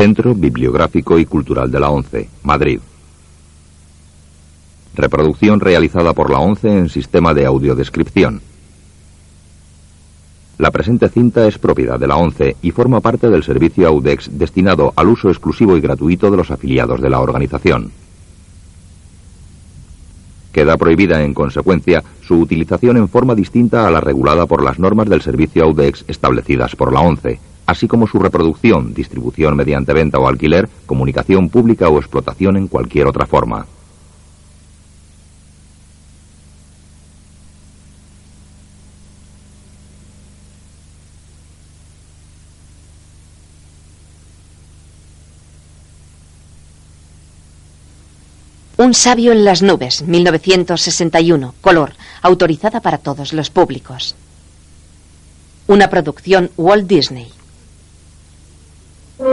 Centro Bibliográfico y Cultural de la ONCE, Madrid. Reproducción realizada por la ONCE en sistema de audiodescripción. La presente cinta es propiedad de la ONCE y forma parte del servicio AUDEX destinado al uso exclusivo y gratuito de los afiliados de la organización. Queda prohibida, en consecuencia, su utilización en forma distinta a la regulada por las normas del servicio AUDEX establecidas por la ONCE, así como su reproducción, distribución mediante venta o alquiler, comunicación pública o explotación en cualquier otra forma. Un sabio en las nubes, 1961, color, autorizada para todos los públicos. Una producción Walt Disney. El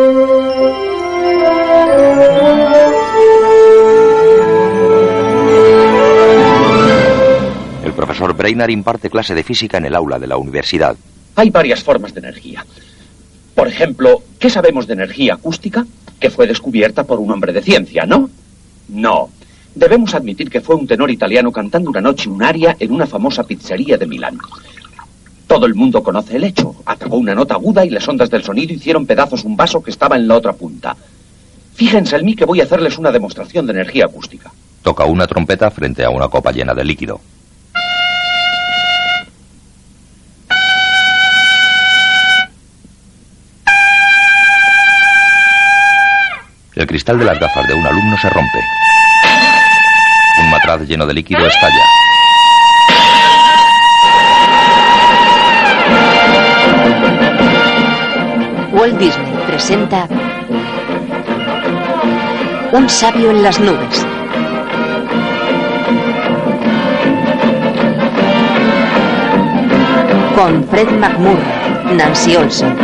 profesor Brainard imparte clase de física en el aula de la universidad. Hay varias formas de energía. Por ejemplo, ¿qué sabemos de energía acústica? Que fue descubierta por un hombre de ciencia, ¿no? No. Debemos admitir que fue un tenor italiano cantando una noche un aria en una famosa pizzería de Milán. Todo el mundo conoce el hecho. Atacó una nota aguda y las ondas del sonido hicieron pedazos un vaso que estaba en la otra punta. Fíjense en mí que voy a hacerles una demostración de energía acústica. Toca una trompeta frente a una copa llena de líquido. El cristal de las gafas de un alumno se rompe. Un matraz lleno de líquido estalla. Disney presenta Un sabio en las nubes. Con Fred McMurray, Nancy Olson,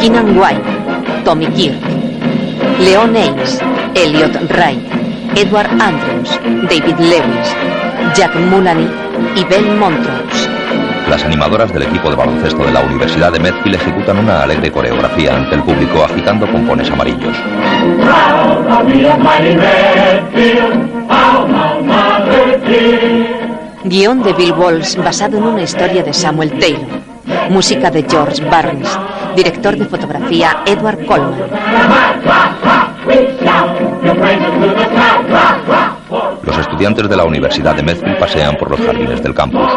Keenan White, Tommy Kirk, Leon Ames, Elliot Wright, Edward Andrews, David Lewis, Jack Mullany y Bell Montrose. Las animadoras del equipo de baloncesto de la Universidad de Medfield ejecutan una alegre coreografía ante el público agitando pompones amarillos. Guión de Bill Walsh basado en una historia de Samuel Taylor. Música de George Barnes. Director de fotografía Edward Coleman. Los estudiantes de la Universidad de Medfield pasean por los jardines del campus.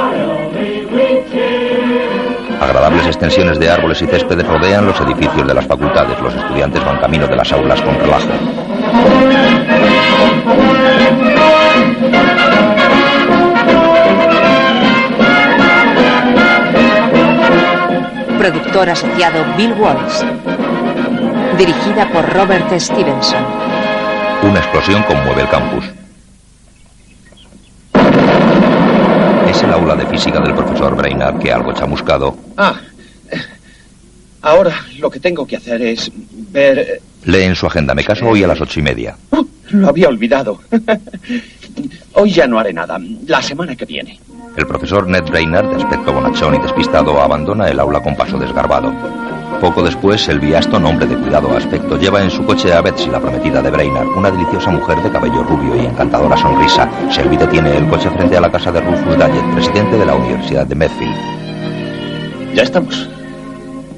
Agradables extensiones de árboles y céspedes rodean los edificios de las facultades. Los estudiantes van camino de las aulas con relajo. Productor asociado Bill Walsh. Dirigida por Robert Stevenson. Una explosión conmueve el campus. Es el aula de física del profesor Brainard que algo chamuscado. Ah. Ahora lo que tengo que hacer es ver. eh, Lee en su agenda. Me caso hoy a las ocho y media. ¡Oh! lo había olvidado. Hoy ya no haré nada. La semana que viene. El profesor Ned Brainard, de aspecto bonachón y despistado, abandona el aula con paso desgarbado. Poco después, Selby Aston, hombre de cuidado aspecto, lleva en su coche a Betsy, la prometida de Brainard, una deliciosa mujer de cabello rubio y encantadora sonrisa. Selby detiene el coche frente a la casa de Rufus Dayet, presidente de la Universidad de Medfield. Ya estamos.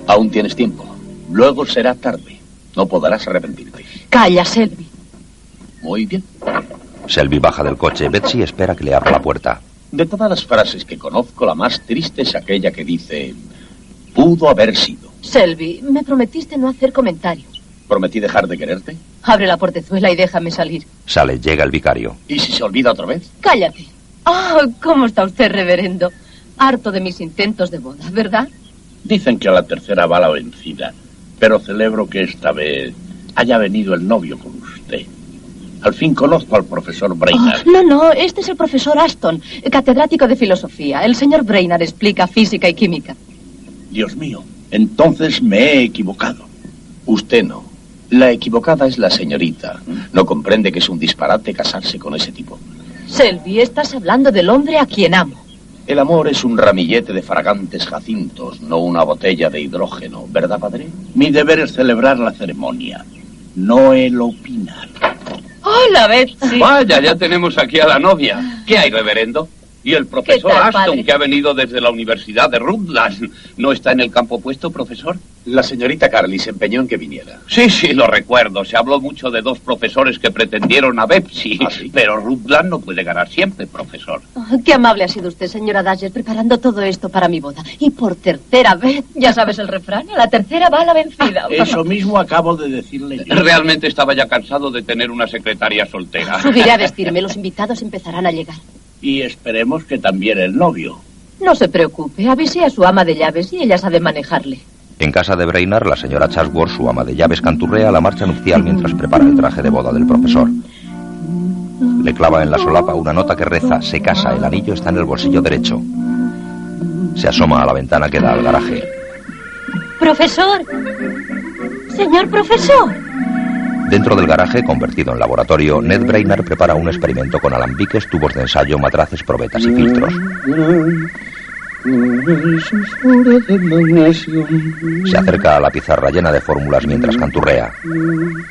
Aún tienes tiempo. Luego será tarde. No podrás arrepentirte. Calla, Selby. Muy bien. Selby baja del coche. Betsy espera que le abra la puerta. De todas las frases que conozco, la más triste es aquella que dice... Pudo haber sido. Selby, me prometiste no hacer comentarios. ¿Prometí dejar de quererte? Abre la portezuela y déjame salir. Sale, llega el vicario. ¿Y si se olvida otra vez? Cállate. Ah, ¿cómo está usted, reverendo? Harto de mis intentos de boda, ¿verdad? Dicen que a la tercera va la vencida. Pero celebro que esta vez haya venido el novio con usted. Al fin conozco al profesor Brainerd. Oh, no, no, este es el profesor Aston, catedrático de filosofía. El señor Brainerd explica física y química. Dios mío, entonces me he equivocado. Usted no. La equivocada es la señorita. No comprende que es un disparate casarse con ese tipo. Selby, estás hablando del hombre a quien amo. El amor es un ramillete de fragantes jacintos, no una botella de hidrógeno, ¿verdad, padre? Mi deber es celebrar la ceremonia. no el opinar. Hola, Betsy. Vaya, ya tenemos aquí a la novia. ¿Qué hay, reverendo? Y el profesor ¿Qué tal, Aston, padre? que ha venido desde la Universidad de Rutland. ¿No está en el campo puesto, profesor? La señorita Carly se empeñó en que viniera. Sí, sí, lo recuerdo. Se habló mucho de dos profesores que pretendieron a Bepsi. ¿Ah, sí? Pero Rutland no puede ganar siempre, profesor. Oh, qué amable ha sido usted, señora Dasher, preparando todo esto para mi boda. Y por tercera vez, ya sabes el refrán, a la tercera va la vencida. Eso mismo acabo de decirle yo. Realmente estaba ya cansado de tener una secretaria soltera. Subiré a vestirme, los invitados empezarán a llegar. Y esperemos que también el novio. No se preocupe, avisé a su ama de llaves y ella sabe manejarle. En casa de Brainard, la señora Chasworth, su ama de llaves, canturrea la marcha nupcial mientras prepara el traje de boda del profesor. Le clava en la solapa una nota que reza, se casa, el anillo está en el bolsillo derecho. Se asoma a la ventana que da al garaje. Profesor. Señor profesor. Dentro del garaje, convertido en laboratorio, Ned Brainard prepara un experimento con alambiques, tubos de ensayo, matraces, probetas y filtros. Se acerca a la pizarra llena de fórmulas mientras canturrea.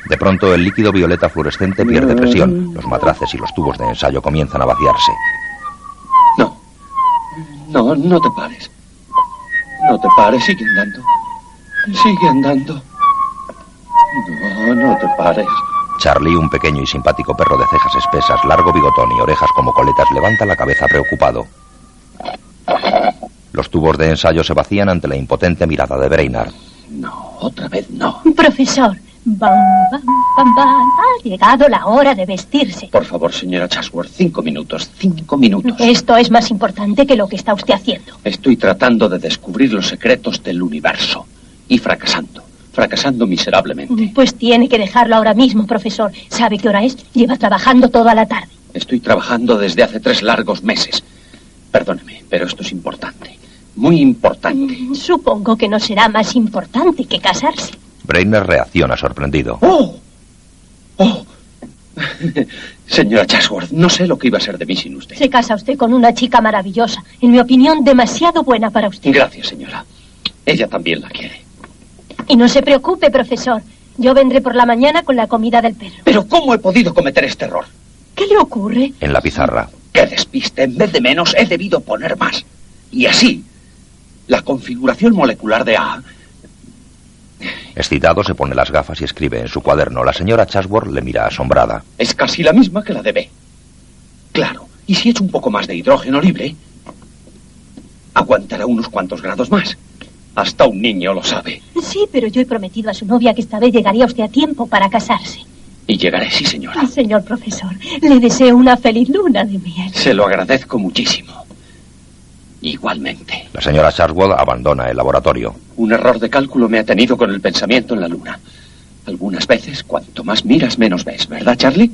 De pronto, el líquido violeta fluorescente pierde presión. Los matraces y los tubos de ensayo comienzan a vaciarse. No. No, no te pares. No te pares, sigue andando. Sigue andando. No, no te pares. Charlie, un pequeño y simpático perro de cejas espesas, largo bigotón y orejas como coletas, levanta la cabeza preocupado. Los tubos de ensayo se vacían ante la impotente mirada de Brainard. No, otra vez no. Profesor, bam, bam, bam, bam, ha llegado la hora de vestirse. Por favor, señora Chasworth, cinco minutos. Cinco minutos. Esto es más importante que lo que está usted haciendo. Estoy tratando de descubrir los secretos del universo. Y fracasando. Fracasando miserablemente. Pues tiene que dejarlo ahora mismo, profesor. ¿Sabe qué hora es? Lleva trabajando toda la tarde. Estoy trabajando desde hace tres largos meses. Perdóneme, pero esto es importante. Muy importante. Supongo que no será más importante que casarse. Brainerd reacciona sorprendido. ¡Oh! ¡Oh! Señora Chasworth, no sé lo que iba a ser de mí sin usted. Se casa usted con una chica maravillosa. En mi opinión, demasiado buena para usted. Gracias, señora. Ella también la quiere. Y no se preocupe, profesor. Yo vendré por la mañana con la comida del perro. Pero ¿cómo he podido cometer este error? ¿Qué le ocurre? En la pizarra, ¡Qué despiste! En vez de menos, he debido poner más. Y así, la configuración molecular de A excitado, se pone las gafas y escribe en su cuaderno. La señora Chasworth le mira asombrada. es casi la misma que la de B. Claro, y si echo un poco más de hidrógeno libre, aguantará unos cuantos grados más. Hasta un niño lo sabe. Sí, pero yo he prometido a su novia que esta vez llegaría usted a tiempo para casarse. Y llegaré, sí, señora. Señor profesor, le deseo una feliz luna de miel. Se lo agradezco muchísimo. Igualmente. La señora Chasworth abandona el laboratorio. Un error de cálculo me ha tenido con el pensamiento en la luna. Algunas veces, cuanto más miras, menos ves, ¿verdad, Charlie?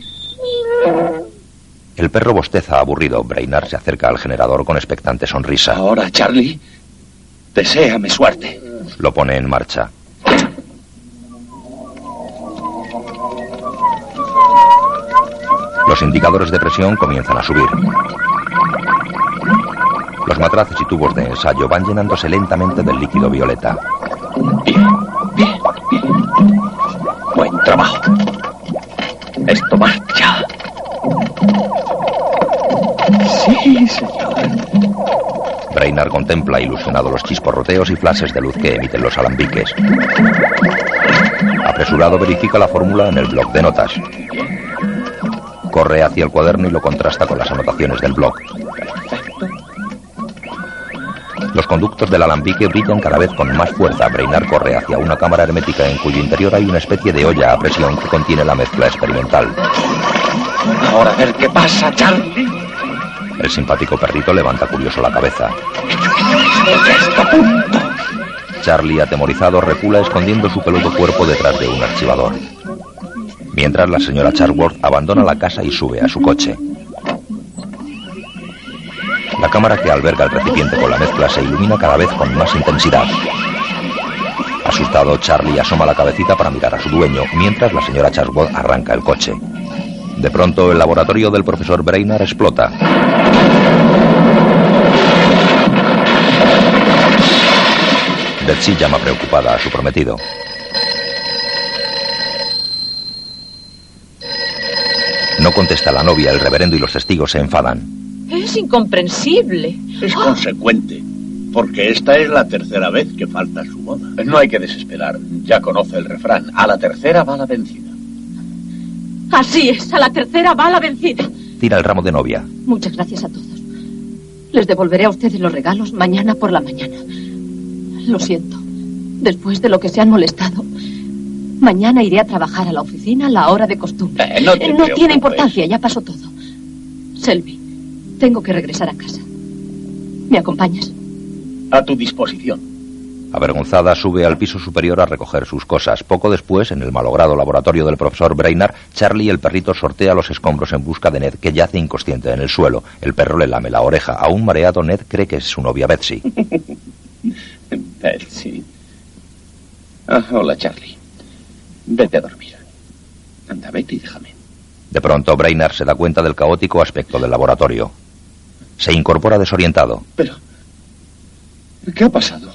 El perro bosteza aburrido. Brainard se acerca al generador con expectante sonrisa. Ahora, Charlie, deséame suerte. Lo pone en marcha. Los indicadores de presión comienzan a subir. Los matraces y tubos de ensayo van llenándose lentamente del líquido violeta. Bien, bien, bien. Buen trabajo. Esto marcha. Sí, señor. Brainard contempla ilusionado los chisporroteos y flashes de luz que emiten los alambiques. Apresurado verifica la fórmula en el bloc de notas. Corre hacia el cuaderno y lo contrasta con las anotaciones del bloc. Los conductos del alambique brillan cada vez con más fuerza. Brainard corre hacia una cámara hermética en cuyo interior hay una especie de olla a presión que contiene la mezcla experimental. Ahora a ver qué pasa, Charlie. El simpático perrito levanta curioso la cabeza. Charlie, atemorizado, recula escondiendo su peludo cuerpo detrás de un archivador. Mientras la señora Charworth abandona la casa y sube a su coche. La cámara que alberga el recipiente con la mezcla se ilumina cada vez con más intensidad. Asustado, Charlie asoma la cabecita para mirar a su dueño, mientras la señora Charworth arranca el coche. De pronto, el laboratorio del profesor Brainard explota. Betsy llama preocupada a su prometido. No contesta la novia, el reverendo y los testigos se enfadan. Es incomprensible. Es consecuente, porque esta es la tercera vez que falta su boda. No hay que desesperar, ya conoce el refrán. A la tercera va la vencida. Así es, a la tercera va la vencida. Tira el ramo de novia. Muchas gracias a todos. Les devolveré a ustedes los regalos mañana por la mañana. Lo siento. Después de lo que se han molestado. Mañana iré a trabajar a la oficina a la hora de costumbre. Eh, no te Eh, tiene importancia, ya pasó todo. Selby, tengo que regresar a casa. ¿Me acompañas? A tu disposición. Avergonzada, sube al piso superior a recoger sus cosas. Poco después, en el malogrado laboratorio del profesor Brainard, Charlie, el perrito, sortea los escombros en busca de Ned, que yace inconsciente en el suelo. El perro le lame la oreja. Aún mareado, Ned cree que es su novia Betsy. Betsy. Ah, hola, Charlie. Vete a dormir. Anda, vete y déjame. De pronto, Brainard se da cuenta del caótico aspecto del laboratorio. Se incorpora desorientado. Pero... ¿Qué ha pasado?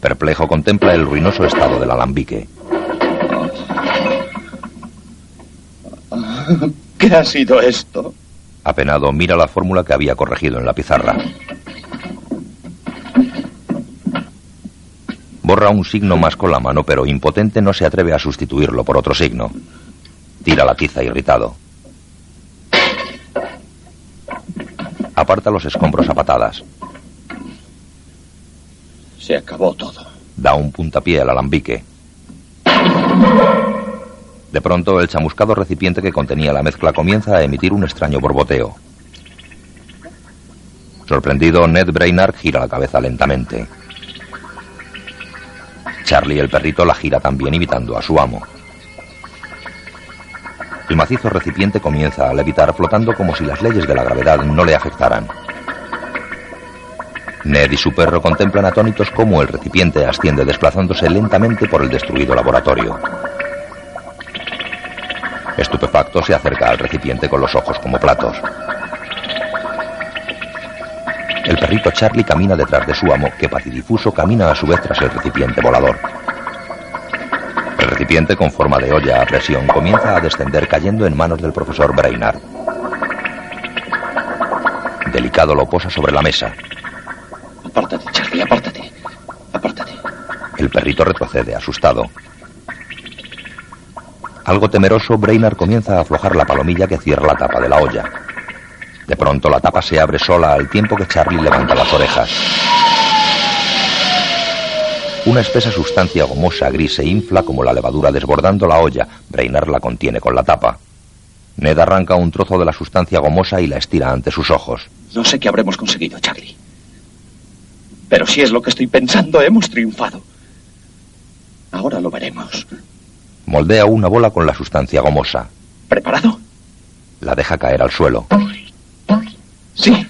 Perplejo, contempla el ruinoso estado del alambique. ¿Qué ha sido esto? Apenado, mira la fórmula que había corregido en la pizarra. Borra un signo más con la mano, pero impotente no se atreve a sustituirlo por otro signo. Tira la tiza irritado. Aparta los escombros a patadas. Se acabó todo. Da un puntapié al alambique. De pronto, el chamuscado recipiente que contenía la mezcla comienza a emitir un extraño borboteo. Sorprendido, Ned Brainard gira la cabeza lentamente. Charlie, el perrito, la gira también imitando a su amo. El macizo recipiente comienza a levitar flotando como si las leyes de la gravedad no le afectaran. Ned y su perro contemplan atónitos cómo el recipiente asciende desplazándose lentamente por el destruido laboratorio. Estupefacto se acerca al recipiente con los ojos como platos. El perrito Charlie camina detrás de su amo, que patidifuso camina a su vez tras el recipiente volador. El recipiente con forma de olla a presión comienza a descender cayendo en manos del profesor Brainard. Delicado lo posa sobre la mesa. Apártate, Charlie, apártate. Apártate. El perrito retrocede, asustado. Algo temeroso, Brainard comienza a aflojar la palomilla que cierra la tapa de la olla. De pronto la tapa se abre sola al tiempo que Charlie levanta las orejas. Una espesa sustancia gomosa gris se infla como la levadura desbordando la olla. Brainard la contiene con la tapa. Ned arranca un trozo de la sustancia gomosa y la estira ante sus ojos. No sé qué habremos conseguido, Charlie. Pero si es lo que estoy pensando, hemos triunfado. Ahora lo veremos. Moldea una bola con la sustancia gomosa. ¿Preparado? La deja caer al suelo. Sí.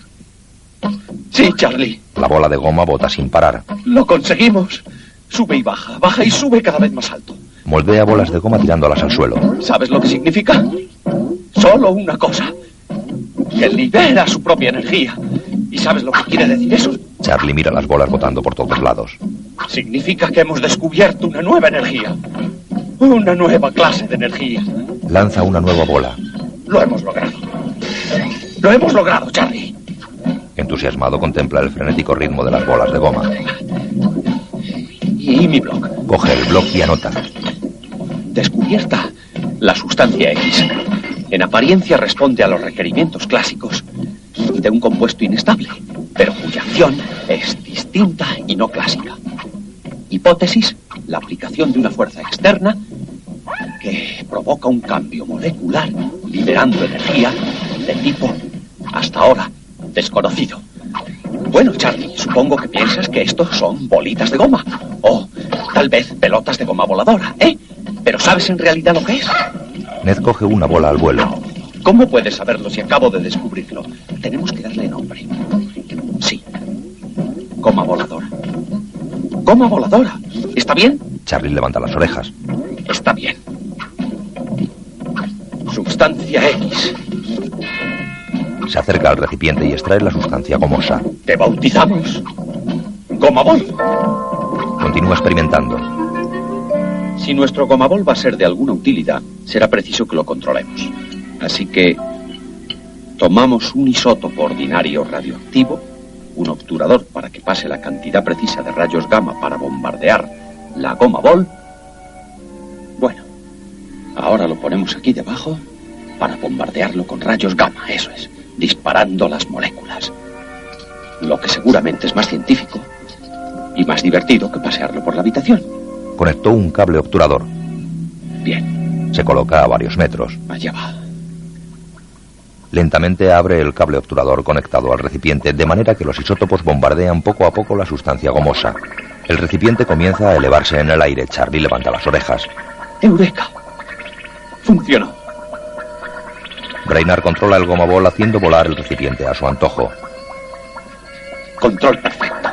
Sí, Charlie. La bola de goma bota sin parar. Lo conseguimos. Sube y baja, baja y sube cada vez más alto. Moldea bolas de goma tirándolas al suelo. ¿Sabes lo que significa? Solo una cosa. Que libera su propia energía. ¿Y sabes lo que quiere decir eso? Charlie mira las bolas botando por todos lados. Significa que hemos descubierto una nueva energía. Una nueva clase de energía. Lanza una nueva bola. Lo hemos logrado. Lo hemos logrado, Charlie. Entusiasmado contempla el frenético ritmo de las bolas de goma. Y mi blog. Coge el bloc y anota. Descubierta la sustancia X. En apariencia responde a los requerimientos clásicos de un compuesto inestable, pero cuya acción es distinta y no clásica. Hipótesis, la aplicación de una fuerza externa que provoca un cambio molecular, liberando energía de tipo, hasta ahora, desconocido. Bueno, Charlie, supongo que piensas que estos son bolitas de goma. O tal vez pelotas de goma voladora, ¿eh? Pero ¿sabes en realidad lo que es? Ned coge una bola al vuelo. ¿Cómo puedes saberlo si acabo de descubrirlo? Tenemos que darle nombre. Sí. Goma voladora. Goma voladora. ¿Está bien? Charlie levanta las orejas. Está bien. Sustancia X. Se acerca al recipiente y extrae la sustancia gomosa. Te bautizamos. Goma Bol. Continúa experimentando. Si nuestro gomabol va a ser de alguna utilidad, será preciso que lo controlemos. Así que tomamos un isótopo ordinario radioactivo, un obturador para que pase la cantidad precisa de rayos gamma para bombardear la gomabol. Bueno, ahora lo ponemos aquí debajo para bombardearlo con rayos gamma, eso es, disparando las moléculas. Lo que seguramente es más científico y más divertido que pasearlo por la habitación. Conectó un cable obturador. Bien, Se coloca a varios metros. allá va. Lentamente abre el cable obturador conectado al recipiente de manera que los isótopos bombardean poco a poco la sustancia gomosa. El recipiente comienza a elevarse en el aire. Charlie levanta las orejas. ¡Eureka! Funcionó. Brainard controla el gomabol haciendo volar el recipiente a su antojo. Control perfecto.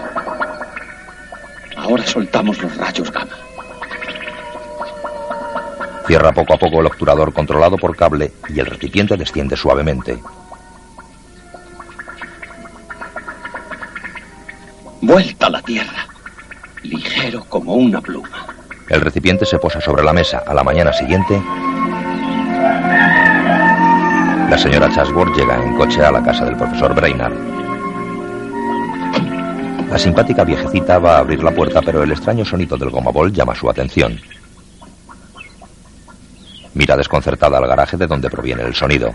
Ahora soltamos los rayos gamma. Cierra poco a poco el obturador controlado por cable y el recipiente desciende suavemente. Vuelta a la tierra. Ligero como una pluma. El recipiente se posa sobre la mesa. A la mañana siguiente, la señora Chasworth llega en coche a la casa del profesor Brainard. La simpática viejecita va a abrir la puerta, pero el extraño sonido del gomabol llama su atención. Mira desconcertada al garaje de donde proviene el sonido.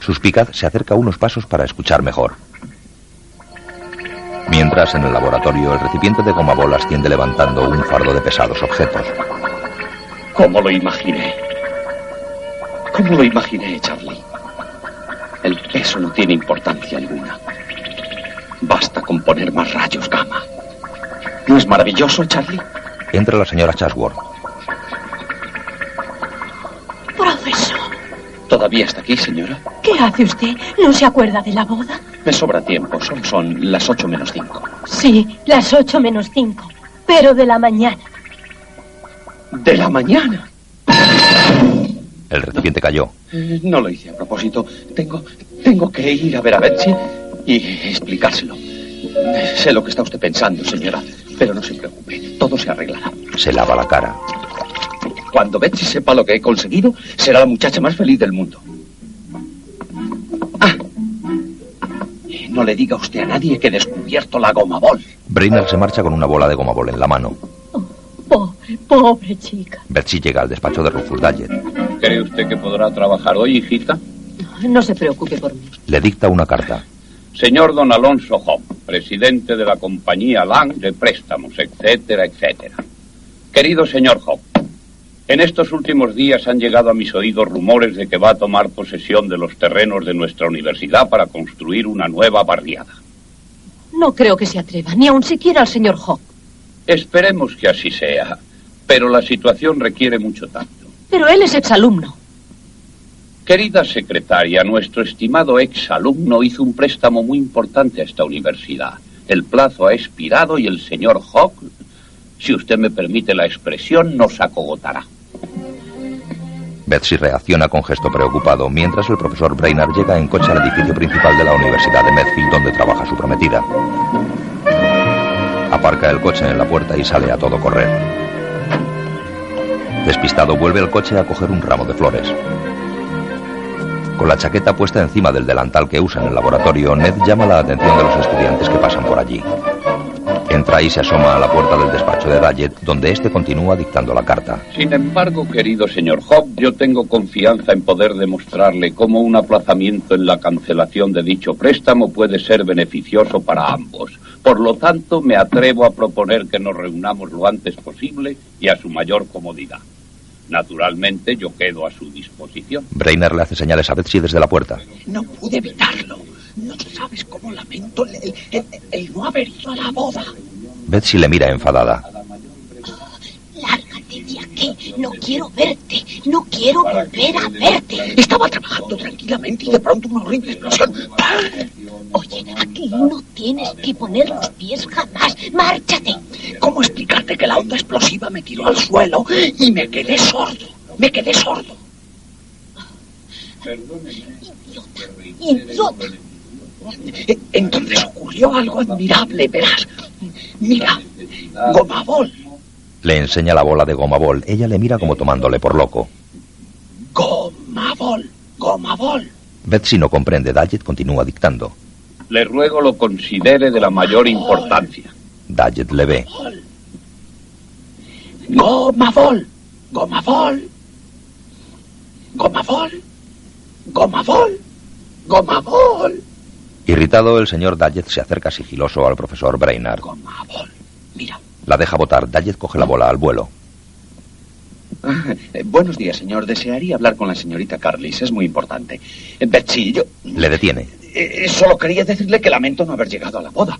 Suspicaz se acerca unos pasos para escuchar mejor. Mientras, en el laboratorio, el recipiente de gomabol asciende levantando un fardo de pesados objetos. ¿Cómo lo imaginé? ¿Cómo lo imaginé, Charlie? El peso no tiene importancia alguna. Basta con poner más rayos gamma. ¿No es maravilloso, Charlie? Entra la señora Chasworth. Profesor, ¿Todavía está aquí, señora? ¿qué hace usted? ¿No se acuerda de la boda? Me sobra tiempo. Solo son las ocho menos cinco. Sí, las ocho menos cinco. Pero de la mañana. ¿De la mañana? El recipiente cayó. Eh, No lo hice a propósito. Tengo, tengo que ir a ver a Betsy y explicárselo. Sé lo que está usted pensando, señora, pero no se preocupe. Todo se arreglará. Se lava la cara. Cuando Betsy sepa lo que he conseguido, será la muchacha más feliz del mundo. Ah. No le diga usted a nadie que he descubierto la goma bol. Brainerd se marcha con una bola de gomabol en la mano. Pobre, pobre chica. Betsy llega al despacho de Rufus Dallet. ¿Cree usted que podrá trabajar hoy, hijita? No se preocupe por mí. Le dicta una carta. Señor don Alonso Hop, presidente de la compañía Lang de préstamos, etcétera, etcétera. Querido señor Hop, en estos últimos días han llegado a mis oídos rumores de que va a tomar posesión de los terrenos de nuestra universidad para construir una nueva barriada. No creo que se atreva, ni aun siquiera al señor Hawk. Esperemos que así sea, pero la situación requiere mucho tacto. Pero él es exalumno. Querida secretaria, nuestro estimado exalumno hizo un préstamo muy importante a esta universidad. El plazo ha expirado y el señor Hawk, si usted me permite la expresión, nos acogotará. Betsy reacciona con gesto preocupado, mientras el profesor Brainerd llega en coche al edificio principal de la Universidad de Medfield, donde trabaja su prometida. Aparca el coche en la puerta y sale a todo correr. Despistado, vuelve el coche a coger un ramo de flores. Con la chaqueta puesta encima del delantal que usa en el laboratorio, Ned llama la atención de los estudiantes que pasan por allí. Entra y se asoma a la puerta del despacho de Dallet, donde éste continúa dictando la carta. Sin embargo, querido señor Hawk, yo tengo confianza en poder demostrarle cómo un aplazamiento en la cancelación de dicho préstamo puede ser beneficioso para ambos. Por lo tanto, me atrevo a proponer que nos reunamos lo antes posible y a su mayor comodidad. Naturalmente, yo quedo a su disposición. Brainerd le hace señales a Betsy desde la puerta. No pude evitarlo. No sabes cómo lamento el, el- el- el no haber ido a la boda. Betsy le mira enfadada. Lárgate de aquí. No quiero verte. No quiero volver a verte. Estaba trabajando tranquilamente y de pronto una horrible explosión. ¡Pam! Oye, aquí no tienes que poner los pies jamás. Márchate. ¿Cómo explicarte que la onda explosiva me tiró al suelo y me quedé sordo? Me quedé sordo. Idiota. Eh, Entonces ocurrió algo admirable, verás. Mira, Gomabol. Le enseña la bola de goma bol. Ella le mira como tomándole por loco. Goma bol, goma bol. Betsy no comprende. Daggett continúa dictando. Le ruego lo considere de la mayor importancia. Daggett le ve. Goma bol, goma bol. Goma bol, goma bol, goma bol. Irritado, el señor Daggett se acerca sigiloso al profesor Brainard. Goma bol. Mira, La deja botar. Daggett coge la bola al vuelo. Ah, eh, buenos días, señor. Desearía hablar con la señorita Carlis. Es muy importante. Eh, Betsy, yo Le detiene. eh, solo quería decirle que lamento no haber llegado a la boda.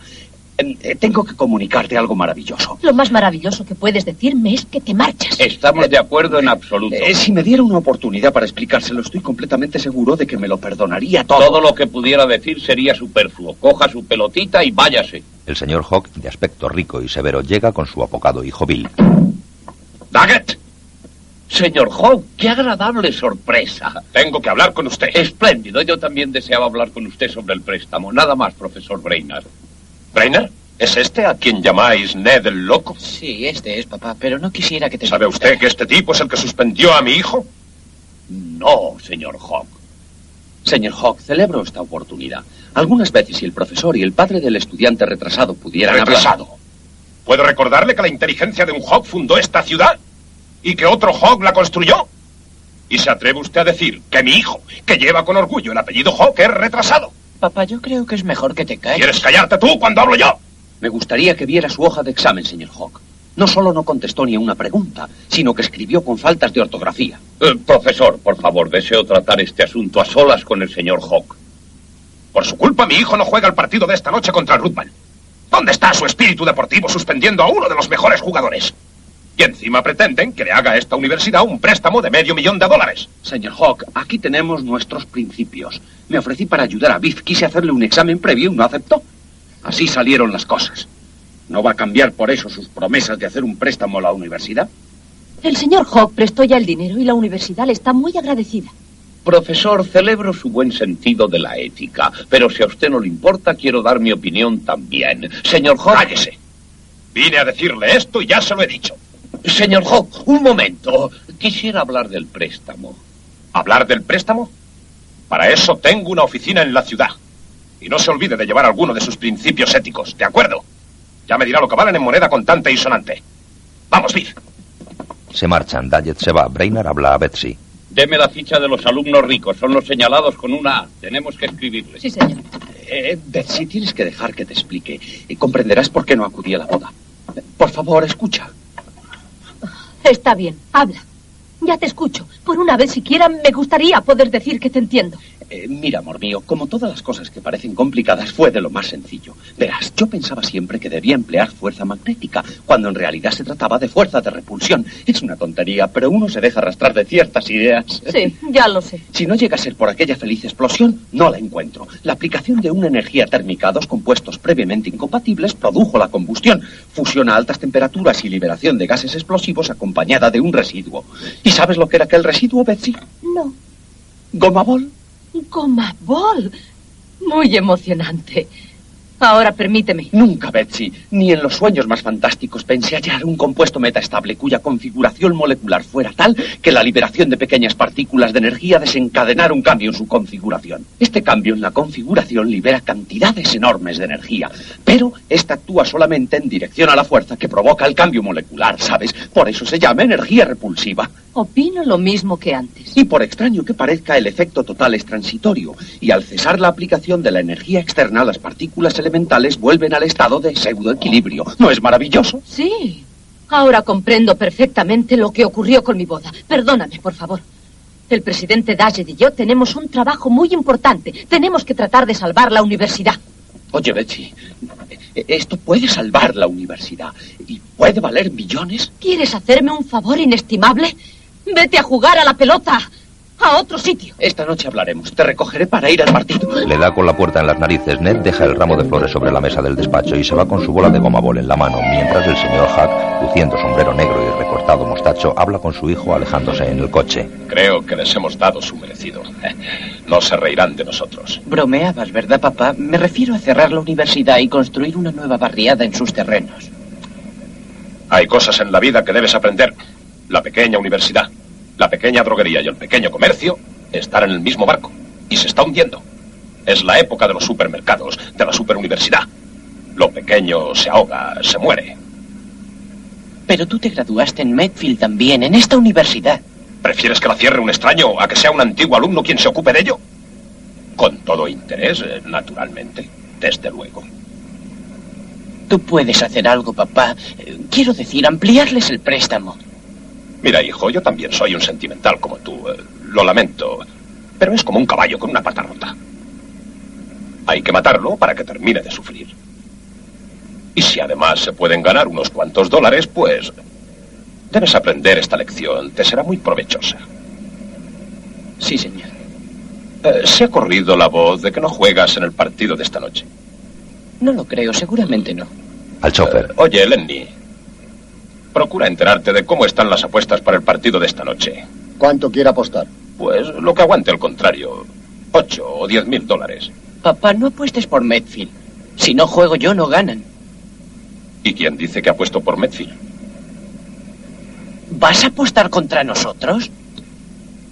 Eh, eh, tengo que comunicarte algo maravilloso. Lo más maravilloso que puedes decirme es que te marchas. Estamos de acuerdo en absoluto. Eh, si me diera una oportunidad para explicárselo, estoy completamente seguro de que me lo perdonaría todo. Todo lo que pudiera decir sería superfluo. Coja su pelotita y váyase. El señor Hawk, de aspecto rico y severo, llega con su apocado hijo Bill. Daggett. Señor Hawk, qué agradable sorpresa. Tengo que hablar con usted. Espléndido. Yo también deseaba hablar con usted sobre el préstamo. Nada más, profesor Brainerd. ¿Brainer? ¿Es este a quien llamáis Ned el loco? Sí, este es, papá, pero no quisiera que te... ¿Sabe usted que este tipo es el que suspendió a mi hijo? No, señor Hawk. Señor Hawk, celebro esta oportunidad. Algunas veces si el profesor y el padre del estudiante retrasado pudieran Retrasado. ¿Puedo recordarle que la inteligencia de un Hawk fundó esta ciudad? ¿Y que otro Hawk la construyó? ¿Y se atreve usted a decir que mi hijo, que lleva con orgullo el apellido Hawk, es retrasado? Papá, yo creo que es mejor que te calles. ¿Quieres callarte tú cuando hablo yo? Me gustaría que viera su hoja de examen, señor Hawk. No solo no contestó ni a una pregunta, sino que escribió con faltas de ortografía. Eh, profesor, por favor, deseo tratar este asunto a solas con el señor Hawk. Por su culpa mi hijo no juega el partido de esta noche contra el Rutman. ¿Dónde está su espíritu deportivo suspendiendo a uno de los mejores jugadores? Y encima pretenden que le haga a esta universidad un préstamo de medio millón de dólares. Señor Hawk, aquí tenemos nuestros principios. Me ofrecí para ayudar a Biff, quise hacerle un examen previo y no aceptó. Así salieron las cosas. ¿No va a cambiar por eso sus promesas de hacer un préstamo a la universidad? El señor Hawk prestó ya el dinero y la universidad le está muy agradecida. Profesor, celebro su buen sentido de la ética, pero si a usted no le importa, quiero dar mi opinión también. Señor Hawk. Cállese. Vine a decirle esto y ya se lo he dicho. Señor Hawk, un momento. Quisiera hablar del préstamo. ¿Hablar del préstamo? Para eso tengo una oficina en la ciudad. Y no se olvide de llevar alguno de sus principios éticos, ¿de acuerdo? Ya me dirá lo que valen en moneda contante y sonante. Vamos, Biff. Se marchan. Daggett se va. Brainerd habla a Betsy. Deme la ficha de los alumnos ricos. Son los señalados con una A. Tenemos que escribirles. Sí, señor. Eh, Betsy, tienes que dejar que te explique. Y comprenderás por qué no acudí a la boda. Por favor, escucha. Está bien, habla. Ya te escucho. Por una vez siquiera me gustaría poder decir que te entiendo. Eh, mira, amor mío, como todas las cosas que parecen complicadas, fue de lo más sencillo. Verás, yo pensaba siempre que debía emplear fuerza magnética, cuando en realidad se trataba de fuerza de repulsión. Es una tontería, pero uno se deja arrastrar de ciertas ideas. Sí, ya lo sé. Si no llega a ser por aquella feliz explosión, no la encuentro. La aplicación de una energía térmica a dos compuestos previamente incompatibles produjo la combustión, fusión a altas temperaturas y liberación de gases explosivos acompañada de un residuo. ¿Y sabes lo que era aquel residuo, Betsy? No. Gomabol. Goma Ball. Muy emocionante. Ahora permíteme. Nunca, Betsy, ni en los sueños más fantásticos pensé hallar un compuesto metaestable cuya configuración molecular fuera tal que la liberación de pequeñas partículas de energía desencadenara un cambio en su configuración. Este cambio en la configuración libera cantidades enormes de energía, pero esta actúa solamente en dirección a la fuerza que provoca el cambio molecular, ¿sabes? Por eso se llama energía repulsiva. Opino lo mismo que antes. Y por extraño que parezca, el efecto total es transitorio, y al cesar la aplicación de la energía externa, las partículas elementales vuelven al estado de pseudoequilibrio. ¿No es maravilloso? Sí. Ahora comprendo perfectamente lo que ocurrió con mi boda. Perdóname, por favor. El presidente Daggett y yo tenemos un trabajo muy importante. Tenemos que tratar de salvar la universidad. Oye, Betsy, esto puede salvar la universidad y puede valer millones. ¿Quieres hacerme un favor inestimable? Vete a jugar a la pelota a otro sitio. Esta noche hablaremos. Te recogeré para ir al partido. Le da con la puerta en las narices. Ned deja el ramo de flores sobre la mesa del despacho y se va con su bola de goma bol en la mano, mientras el señor Hack, luciendo sombrero negro y recortado mostacho, habla con su hijo alejándose en el coche. Creo que les hemos dado su merecido. No se reirán de nosotros. Bromeabas, ¿verdad, papá? Me refiero a cerrar la universidad y construir una nueva barriada en sus terrenos. Hay cosas en la vida que debes aprender. La pequeña universidad, la pequeña droguería y el pequeño comercio están en el mismo barco y se está hundiendo. Es la época de los supermercados, de la superuniversidad. Lo pequeño se ahoga, se muere. Pero tú te graduaste en Medfield también, en esta universidad. ¿Prefieres que la cierre un extraño a que sea un antiguo alumno quien se ocupe de ello? Con todo interés, eh, naturalmente. Desde luego. Tú puedes hacer algo, papá. Eh, Quiero decir, ampliarles el préstamo. Mira, hijo, yo también soy un sentimental como tú. eh, Lo lamento. Pero es como un caballo con una pata rota. Hay que matarlo para que termine de sufrir. Y si además se pueden ganar unos cuantos dólares, pues... Debes aprender esta lección. Te será muy provechosa. Sí, señor. Eh, se ha corrido la voz de que no juegas en el partido de esta noche. No lo creo, seguramente no. Al chofer. Eh, oye, Lenny. Procura enterarte de cómo están las apuestas para el partido de esta noche. ¿Cuánto quiere apostar? Pues lo que aguante el contrario. Ocho o diez mil dólares. Papá, no apuestes por Medfield. Si no juego yo, no ganan. ¿Y quién dice que ha puesto por Medfield? ¿Vas a apostar contra nosotros?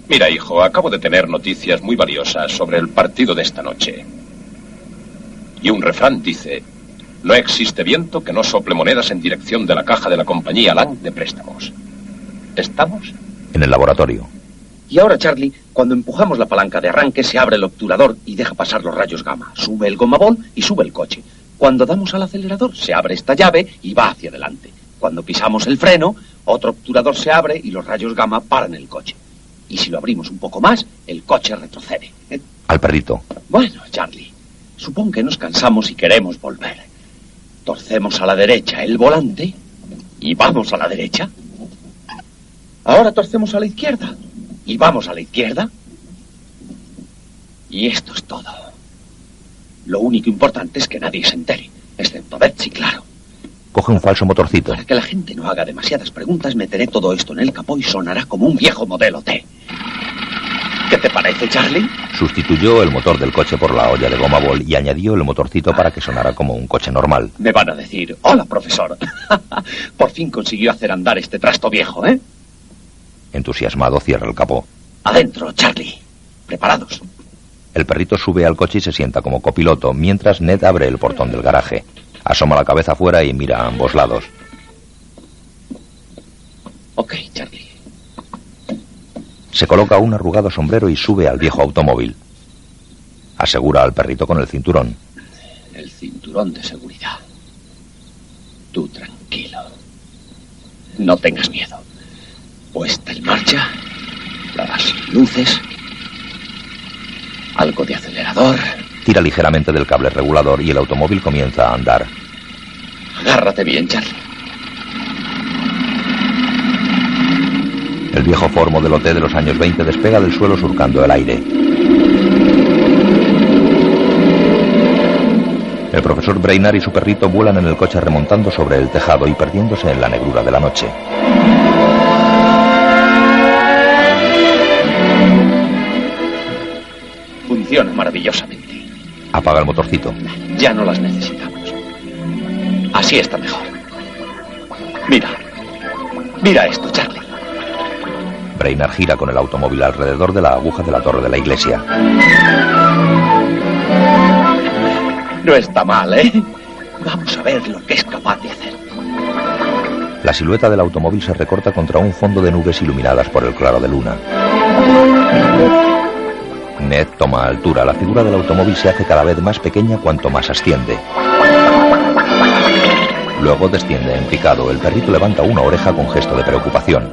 Mira, hijo, acabo de tener noticias muy valiosas sobre el partido de esta noche. Y un refrán dice, no existe viento que no sople monedas en dirección de la caja de la compañía Lang de préstamos. ¿Estamos? En el laboratorio. Y ahora, Charlie, cuando empujamos la palanca de arranque, se abre el obturador y deja pasar los rayos gamma. Sube el gomabol y sube el coche. Cuando damos al acelerador, se abre esta llave y va hacia adelante. Cuando pisamos el freno, otro obturador se abre y los rayos gamma paran el coche. Y si lo abrimos un poco más, el coche retrocede. Al perrito. Bueno, Charlie, supongo que nos cansamos y queremos volver. Torcemos a la derecha el volante y vamos a la derecha. Ahora torcemos a la izquierda y vamos a la izquierda. Y esto es todo. Lo único importante es que nadie se entere, excepto Betsy, claro. Coge un falso motorcito. Para que la gente no haga demasiadas preguntas, meteré todo esto en el capó y sonará como un viejo modelo T. ¿Qué te parece, Charlie? Sustituyó el motor del coche por la olla de goma bol y añadió el motorcito para que sonara como un coche normal. Me van a decir, hola, profesor. Por fin consiguió hacer andar este trasto viejo, ¿eh? Entusiasmado cierra el capó. Adentro, Charlie. Preparados. El perrito sube al coche y se sienta como copiloto, mientras Ned abre el portón del garaje. Asoma la cabeza afuera y mira a ambos lados. Ok, Charlie. Se coloca un arrugado sombrero y sube al viejo automóvil. Asegura al perrito con el cinturón. El cinturón de seguridad. Tú tranquilo. No tengas miedo. Puesta en marcha. Las luces. Algo de acelerador. Tira ligeramente del cable regulador y el automóvil comienza a andar. Agárrate bien, Charlie. El viejo Ford modelo T de los años 20 despega del suelo surcando el aire. El profesor Brainard y su perrito vuelan en el coche remontando sobre el tejado y perdiéndose en la negrura de la noche. Funciona maravillosamente. Apaga el motorcito. Ya no las necesitamos. Así está mejor. Mira. Mira esto, Charlie. Brainard gira con el automóvil alrededor de la aguja de la torre de la iglesia. No está mal, ¿eh? Vamos a ver lo que es capaz de hacer. La silueta del automóvil se recorta contra un fondo de nubes iluminadas por el claro de luna. Ned toma altura. La figura del automóvil se hace cada vez más pequeña cuanto más asciende. Luego desciende en picado. El perrito levanta una oreja con gesto de preocupación.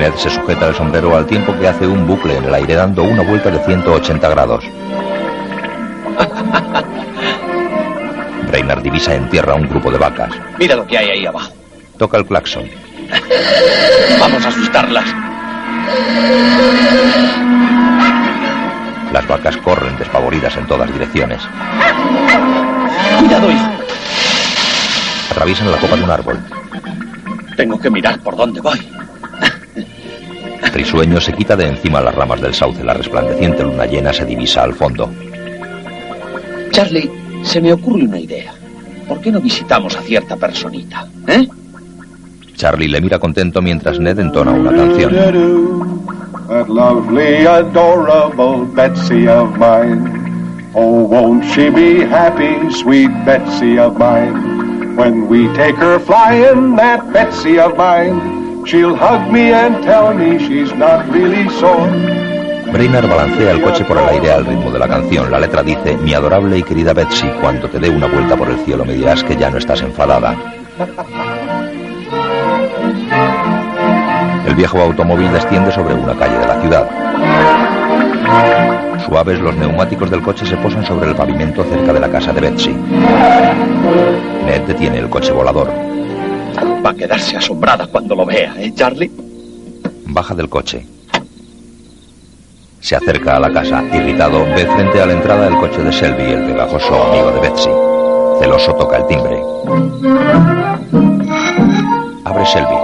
Ned se sujeta el sombrero al tiempo que hace un bucle en el aire dando una vuelta de 180 grados. Brainard divisa en tierra un grupo de vacas. Mira lo que hay ahí abajo. Toca el claxon. Vamos a asustarlas. Las vacas corren despavoridas en todas direcciones. Cuidado, hijo. Atraviesan la copa de un árbol. Tengo que mirar por dónde voy. Risueño se quita de encima las ramas del sauce. La resplandeciente luna llena se divisa al fondo. Charlie, se me ocurre una idea. ¿por qué no visitamos a cierta personita? ¿Eh? Charlie le mira contento mientras Ned entona una canción. That lovely, adorable Betsy of mine. Oh, won't she be happy, sweet Betsy of mine? When we take her flying, that Betsy of mine, she'll hug me and tell me she's not really sore. Brainard balancea el coche por el aire al ritmo de la canción. La letra dice, mi adorable y querida Betsy, cuando te dé una vuelta por el cielo me dirás que ya no estás enfadada. El viejo automóvil desciende sobre una calle de la ciudad. Suaves los neumáticos del coche se posan sobre el pavimento cerca de la casa de Betsy. Ned detiene el coche volador. Va a quedarse asombrada cuando lo vea, ¿eh, Charlie? Baja del coche. Se acerca a la casa. Irritado, ve frente a la entrada el coche de Selby, el pegajoso amigo de Betsy. Celoso toca el timbre. Abre Selby.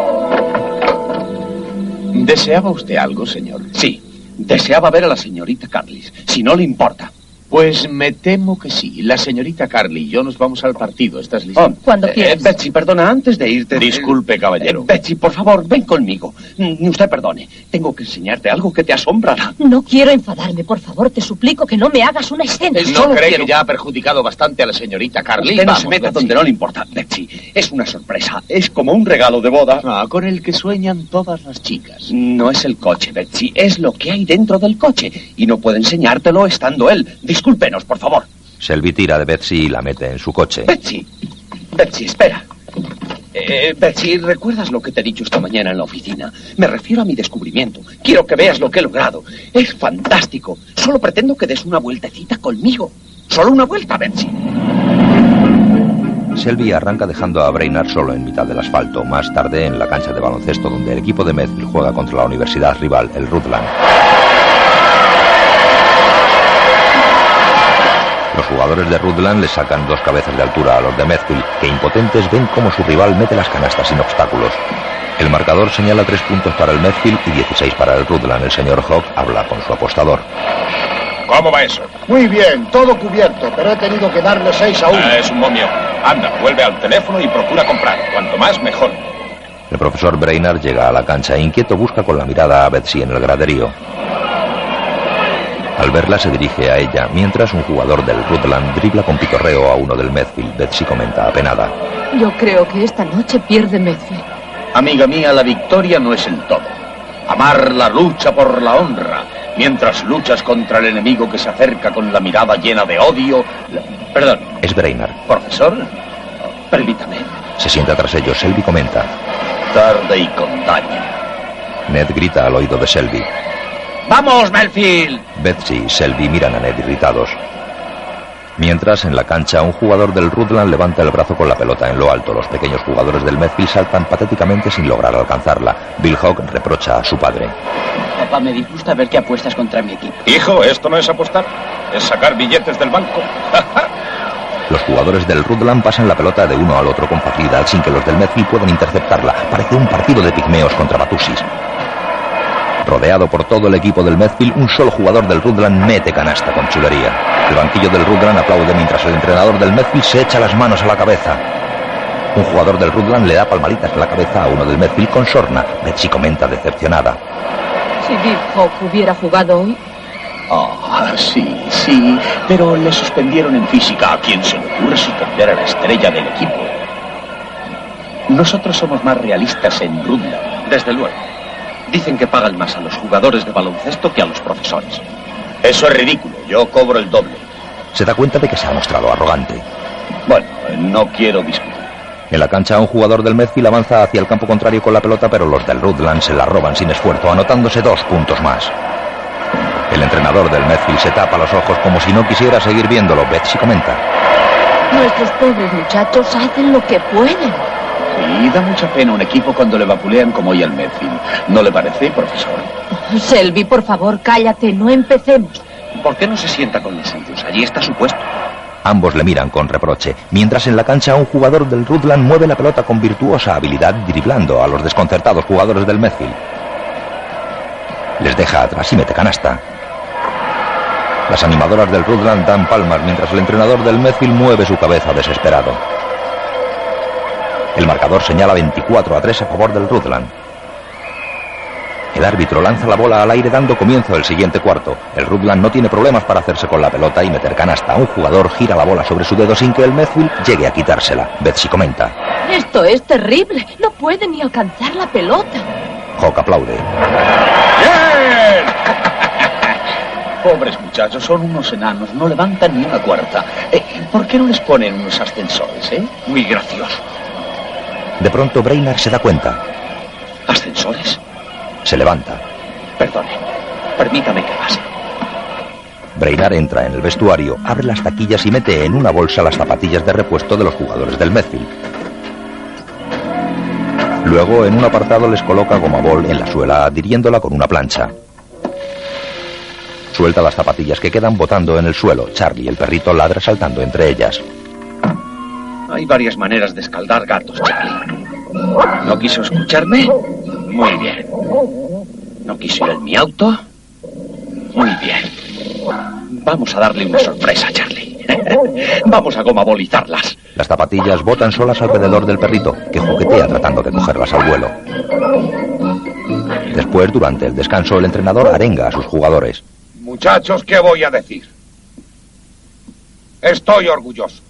¿Deseaba usted algo, señor? Sí, deseaba ver a la señorita Carlis, si no le importa. Pues me temo que sí. La señorita Carly y yo nos vamos al partido. ¿Estás listo? Oh, Cuando eh, quieras. Betsy, perdona, antes de irte... Disculpe, caballero. Eh, Betsy, por favor, ven conmigo. Mm, Usted perdone, tengo que enseñarte algo que te asombrará. No quiero enfadarme, por favor, te suplico que no me hagas una escena. Es- ¿No solo cree quiero- que ya ha perjudicado bastante a la señorita Carly? Usted no Vamos, se meta Betsy. donde no le importa, Betsy. Es una sorpresa, es como un regalo de boda. Ah, con el que sueñan todas las chicas. No es el coche, Betsy, es lo que hay dentro del coche. Y no puedo enseñártelo estando él. Discúlpenos, por favor. Selby tira de Betsy y la mete en su coche. Betsy, Betsy, espera. Eh, Betsy, ¿recuerdas lo que te he dicho esta mañana en la oficina? Me refiero a mi descubrimiento. Quiero que veas lo que he logrado. Es fantástico. Solo pretendo que des una vueltecita conmigo. Solo una vuelta, Betsy. Selby arranca dejando a Brainard solo en mitad del asfalto, más tarde en la cancha de baloncesto donde el equipo de Medfield juega contra la universidad rival, el Rutland. Los jugadores de Rutland le sacan dos cabezas de altura a los de Medfield, que impotentes ven cómo su rival mete las canastas sin obstáculos. El marcador señala tres puntos para el Medfield y 16 para el Rutland. El señor Hawk habla con su apostador. ¿Cómo va eso? Muy bien, todo cubierto, pero he tenido que darle seis a uno. Ah, es un momio. Anda, vuelve al teléfono y procura comprar. Cuanto más, mejor. El profesor Brainard llega a la cancha e inquieto busca con la mirada a Betsy en el graderío. Al verla se dirige a ella, mientras un jugador del Rutland dribla con pitorreo a uno del Medfield. Betsy comenta apenada. Yo creo que esta noche pierde Medfield. Amiga mía, la victoria no es el todo. Amar la lucha por la honra, mientras luchas contra el enemigo que se acerca con la mirada llena de odio. la- Perdón, Es Brainard. profesor, Permítame. Se sienta tras ellos. Selby comenta. tarde y con daño. Ned grita al oído de Selby. ¡Vamos, Melfield! Betsy y Selby miran a Ned irritados. Mientras, en la cancha, un jugador del Rutland levanta el brazo con la pelota en lo alto. Los pequeños jugadores del Medfield saltan patéticamente sin lograr alcanzarla. Bill Hawk reprocha a su padre. Papá, me disgusta ver que apuestas contra mi equipo. Hijo, esto no es apostar. Es sacar billetes del banco. Los jugadores del Rutland pasan la pelota de uno al otro con facilidad sin que los del Medfield puedan interceptarla. Parece un partido de pigmeos contra Batusis. Rodeado por todo el equipo del Medfield, un solo jugador del Rutland mete canasta con chulería. El banquillo del Rutland aplaude mientras el entrenador del Medfield se echa las manos a la cabeza. Un jugador del Rutland le da palmaditas en la cabeza a uno del Medfield con sorna. Betsy comenta decepcionada. Si Bill Hawk hubiera jugado hoy, Ah, sí, sí, pero le suspendieron en física. ¿A quién se le ocurre suspender a la estrella del equipo? Nosotros somos más realistas en Rutland. Desde luego. Dicen que pagan más a los jugadores de baloncesto que a los profesores. Eso es ridículo. Yo cobro el doble. Se da cuenta de que se ha mostrado arrogante. Bueno, no quiero discutir. En la cancha, un jugador del Medfield avanza hacia el campo contrario con la pelota, pero los del Rutland se la roban sin esfuerzo, anotándose dos puntos más. El entrenador del Medfield se tapa los ojos como si no quisiera seguir viéndolo. Betsy comenta. nuestros pobres muchachos hacen lo que pueden. Y da mucha pena un equipo cuando le vapulean como hoy al Medfield. ¿No le parece, profesor? Selby, por favor, cállate, no empecemos. ¿Por qué no se sienta con los suyos? Allí está su puesto. Ambos le miran con reproche, mientras en la cancha un jugador del Rutland mueve la pelota con virtuosa habilidad driblando a los desconcertados jugadores del Medfield. Les deja atrás y mete canasta. Las animadoras del Rutland dan palmas mientras el entrenador del Medfield mueve su cabeza desesperado. El marcador señala 24 a 3 a favor del Rutland. El árbitro lanza la bola al aire dando comienzo al siguiente cuarto. El Rutland no tiene problemas para hacerse con la pelota y meter canasta. Un jugador gira la bola sobre su dedo sin que el Medfield llegue a quitársela. Betsy comenta. Esto es terrible. No puede ni alcanzar la pelota. Hawk aplaude. ¡Bien! Pobres muchachos, son unos enanos, no levantan ni una cuarta. Eh, ¿Por qué no les ponen unos ascensores, eh? Muy gracioso. De pronto Brainard se da cuenta. ¿Ascensores? Se levanta. Perdone. Permítame que pase. Brainard entra en el vestuario, abre las taquillas y mete en una bolsa las zapatillas de repuesto de los jugadores del Medfield. Luego, en un apartado, les coloca goma bol en la suela, adhiriéndola con una plancha. Suelta las zapatillas que quedan botando en el suelo. Charlie, el perrito, ladra saltando entre ellas. Hay varias maneras de escaldar gatos, Charlie. ¿No quiso escucharme? Muy bien. ¿No quiso ir en mi auto? Muy bien. Vamos a darle una sorpresa, Charlie. Vamos a gomabolizarlas. Las zapatillas botan solas alrededor del perrito, que juguetea tratando de cogerlas al vuelo. Después, durante el descanso, el entrenador arenga a sus jugadores. Muchachos, ¿qué voy a decir? Estoy orgulloso.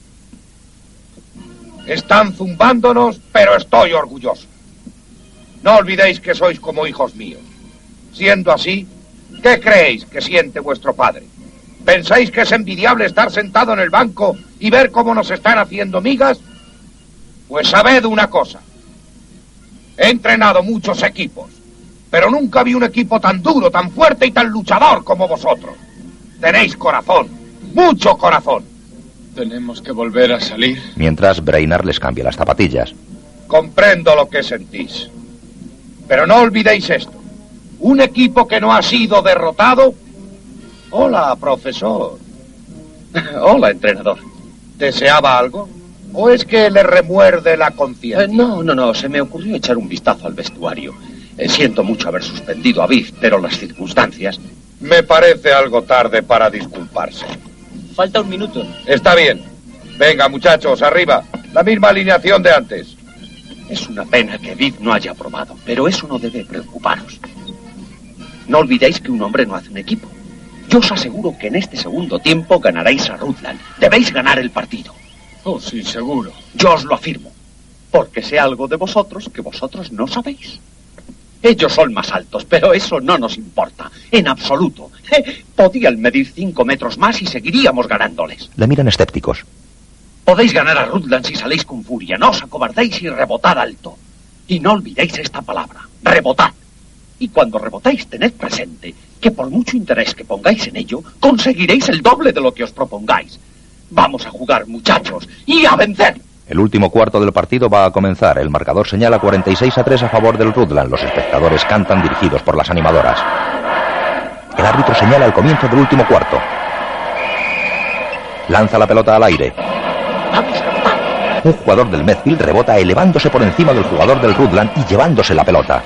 Están zumbándonos, pero estoy orgulloso. No olvidéis que sois como hijos míos. Siendo así, ¿qué creéis que siente vuestro padre? ¿Pensáis que es envidiable estar sentado en el banco y ver cómo nos están haciendo migas? Pues sabed una cosa. He entrenado muchos equipos, pero nunca vi un equipo tan duro, tan fuerte y tan luchador como vosotros. Tenéis corazón, mucho corazón. Tenemos que volver a salir. Mientras Brainard les cambia las zapatillas. Comprendo lo que sentís. Pero no olvidéis esto. Un equipo que no ha sido derrotado. Hola, profesor. Hola, entrenador. ¿Deseaba algo? ¿O es que le remuerde la conciencia? Eh, no, no, no. Se me ocurrió echar un vistazo al vestuario. Eh, siento mucho haber suspendido a Biff, pero las circunstancias. Me parece algo tarde para disculparse. Falta un minuto. Está bien. Venga, muchachos, arriba. La misma alineación de antes. Es una pena que Viv no haya aprobado, pero eso no debe preocuparos. No olvidéis que un hombre no hace un equipo. Yo os aseguro que en este segundo tiempo ganaréis a Rutland. Debéis ganar el partido. Oh, sí, seguro. Yo os lo afirmo. Porque sé algo de vosotros que vosotros no sabéis. Ellos son más altos, pero eso no nos importa. En absoluto. Eh, podían medir cinco metros más y seguiríamos ganándoles. Le miran escépticos. Podéis ganar a Rutland si saléis con furia. No os acobardéis y rebotad alto. Y no olvidéis esta palabra. Rebotad. Y cuando rebotéis, tened presente que por mucho interés que pongáis en ello, conseguiréis el doble de lo que os propongáis. Vamos a jugar, muchachos, y a vencer. El último cuarto del partido va a comenzar. El marcador señala 46 a 3 a favor del Rutland. Los espectadores cantan dirigidos por las animadoras. El árbitro señala el comienzo del último cuarto. Lanza la pelota al aire. Un jugador del Medfield rebota elevándose por encima del jugador del Rutland y llevándose la pelota.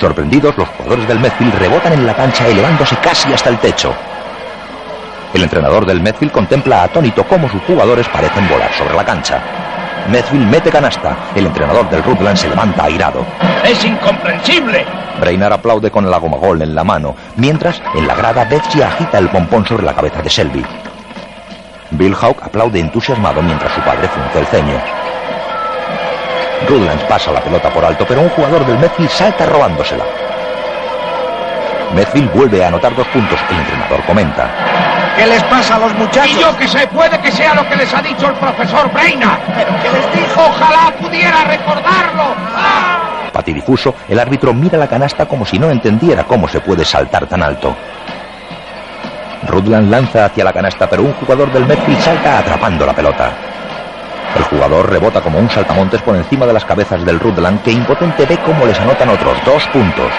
Sorprendidos, los jugadores del Medfield rebotan en la cancha elevándose casi hasta el techo. El entrenador del Medfield contempla atónito cómo sus jugadores parecen volar sobre la cancha. Medfield mete canasta. El entrenador del Rutland se levanta airado. ¡Es incomprensible! Brainard aplaude con la gomagol en la mano, mientras en la grada Betsy agita el pompón sobre la cabeza de Selby. Bill Hawk aplaude entusiasmado mientras su padre frunce el ceño. Rutland pasa la pelota por alto, pero un jugador del Medfield salta robándosela. Medfield vuelve a anotar dos puntos. El entrenador comenta. ¿Qué les pasa a los muchachos? Y yo que sé, puede que sea lo que les ha dicho el profesor Brainard. ¿Pero qué les dijo? Ojalá pudiera recordarlo. ¡Ah! Patidifuso, el árbitro mira la canasta como si no entendiera cómo se puede saltar tan alto. Rutland lanza hacia la canasta, pero un jugador del Medfield salta atrapando la pelota. El jugador rebota como un saltamontes por encima de las cabezas del Rutland, que impotente ve cómo les anotan otros dos puntos.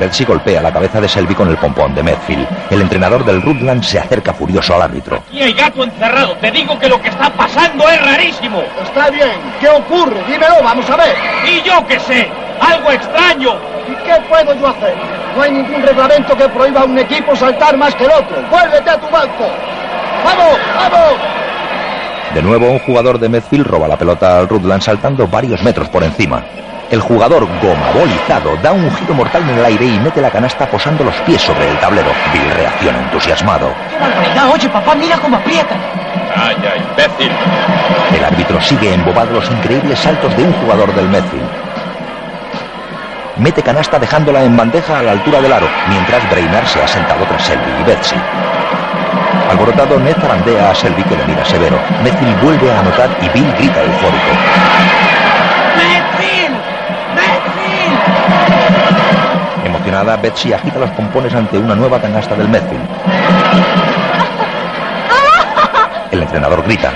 Betsy golpea la cabeza de Selby con el pompón de Medfield. El entrenador del Rutland se acerca furioso al árbitro. Y hay gato encerrado. Te digo que lo que está pasando es rarísimo. Está bien. ¿Qué ocurre? Dímelo, vamos a ver. Y yo qué sé. Algo extraño. ¿Y qué puedo yo hacer? No hay ningún reglamento que prohíba a un equipo saltar más que el otro. Vuélvete a tu banco. ¡Vamos, vamos! De nuevo, un jugador de Medfield roba la pelota al Rutland saltando varios metros por encima. El jugador gomabolizado da un giro mortal en el aire y mete la canasta posando los pies sobre el tablero. Bill reacciona entusiasmado. ¡Qué barbaridad! Oye, papá, mira cómo aprieta. ¡Calla, imbécil! El árbitro sigue embobado los increíbles saltos de un jugador del Medfield. Mete canasta dejándola en bandeja a la altura del aro, mientras Brainard se ha sentado tras Selby y Betsy. Alborotado, Ned zarandea a Selby que le mira severo. Medfield vuelve a anotar y Bill grita eufórico. Betsy agita los pompones ante una nueva canasta del Medfield. El entrenador grita.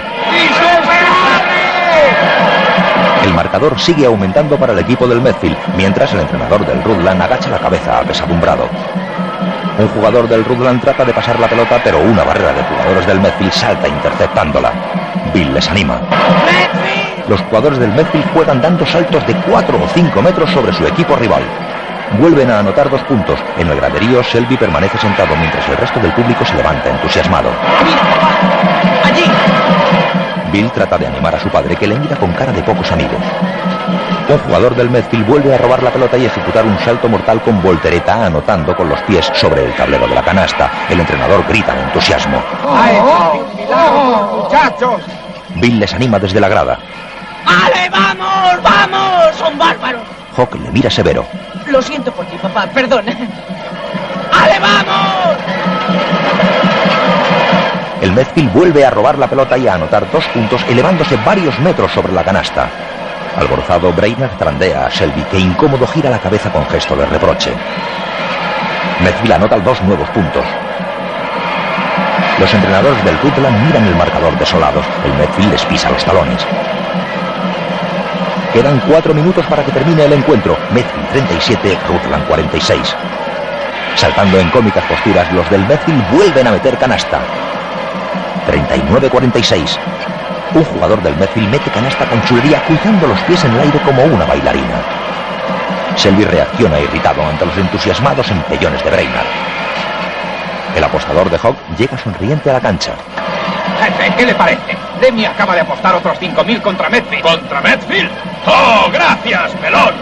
El marcador sigue aumentando para el equipo del Medfield, mientras el entrenador del Rutland agacha la cabeza apesadumbrado. Un jugador del Rutland trata de pasar la pelota, pero una barrera de jugadores del Medfield salta interceptándola. Bill les anima. Los jugadores del Medfield juegan dando saltos de 4 o 5 metros sobre su equipo rival. Vuelven a anotar dos puntos. En el graderío, Selby permanece sentado mientras el resto del público se levanta entusiasmado. ¡Allí! Bill trata de animar a su padre, que le mira con cara de pocos amigos. Un jugador del Medfield vuelve a robar la pelota y ejecutar un salto mortal con voltereta, anotando con los pies sobre el tablero de la canasta. El entrenador grita en entusiasmo. ¡Muchachos! Bill les anima desde la grada. ¡Ale, vamos! ¡Vamos! ¡Son bárbaros! Hawk le mira severo. Lo siento por ti, papá, perdona. ¡Ale, vamos! El Medfield vuelve a robar la pelota y a anotar dos puntos, elevándose varios metros sobre la canasta. Alborozado, Brainerd trandea a Selby, que incómodo gira la cabeza con gesto de reproche. Medfield anota dos nuevos puntos. Los entrenadores del Rutland miran el marcador desolados. El Medfield les pisa los talones. Quedan cuatro minutos para que termine el encuentro. Medfield 37, Rutland 46. Saltando en cómicas posturas, los del Medfield vuelven a meter canasta. 39-46. Un jugador del Medfield mete canasta con chulería cruzando los pies en el aire como una bailarina. Selby reacciona irritado ante los entusiasmados empellones de Brainard. El apostador de Hawk llega sonriente a la cancha. Jefe, ¿qué le parece? Demi acaba de apostar otros 5.000 contra Medfield. ¿Contra Medfield? ¡Oh, gracias, pelón!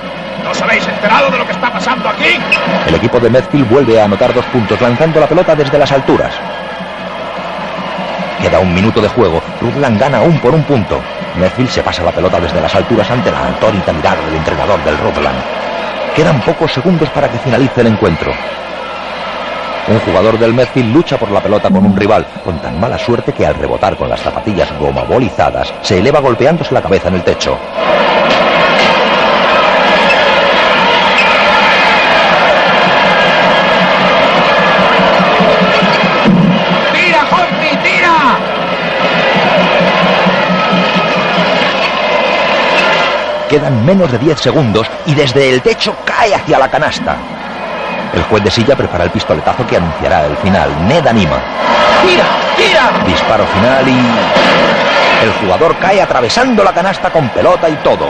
¿No os habéis enterado de lo que está pasando aquí? El equipo de Medfield vuelve a anotar dos puntos lanzando la pelota desde las alturas. Queda un minuto de juego. Rutland gana aún por un punto. Medfield se pasa la pelota desde las alturas ante la atónita mirada del entrenador del Rutland. Quedan pocos segundos para que finalice el encuentro. Un jugador del Medfield lucha por la pelota con un rival, con tan mala suerte que al rebotar con las zapatillas gomabolizadas, se eleva golpeándose la cabeza en el techo. ¡Tira, Humphrey, tira! Quedan menos de 10 segundos y desde el techo cae hacia la canasta. El juez de silla prepara el pistoletazo que anunciará el final. Ned anima. ¡Tira! ¡Tira! Disparo final y... El jugador cae atravesando la canasta con pelota y todo.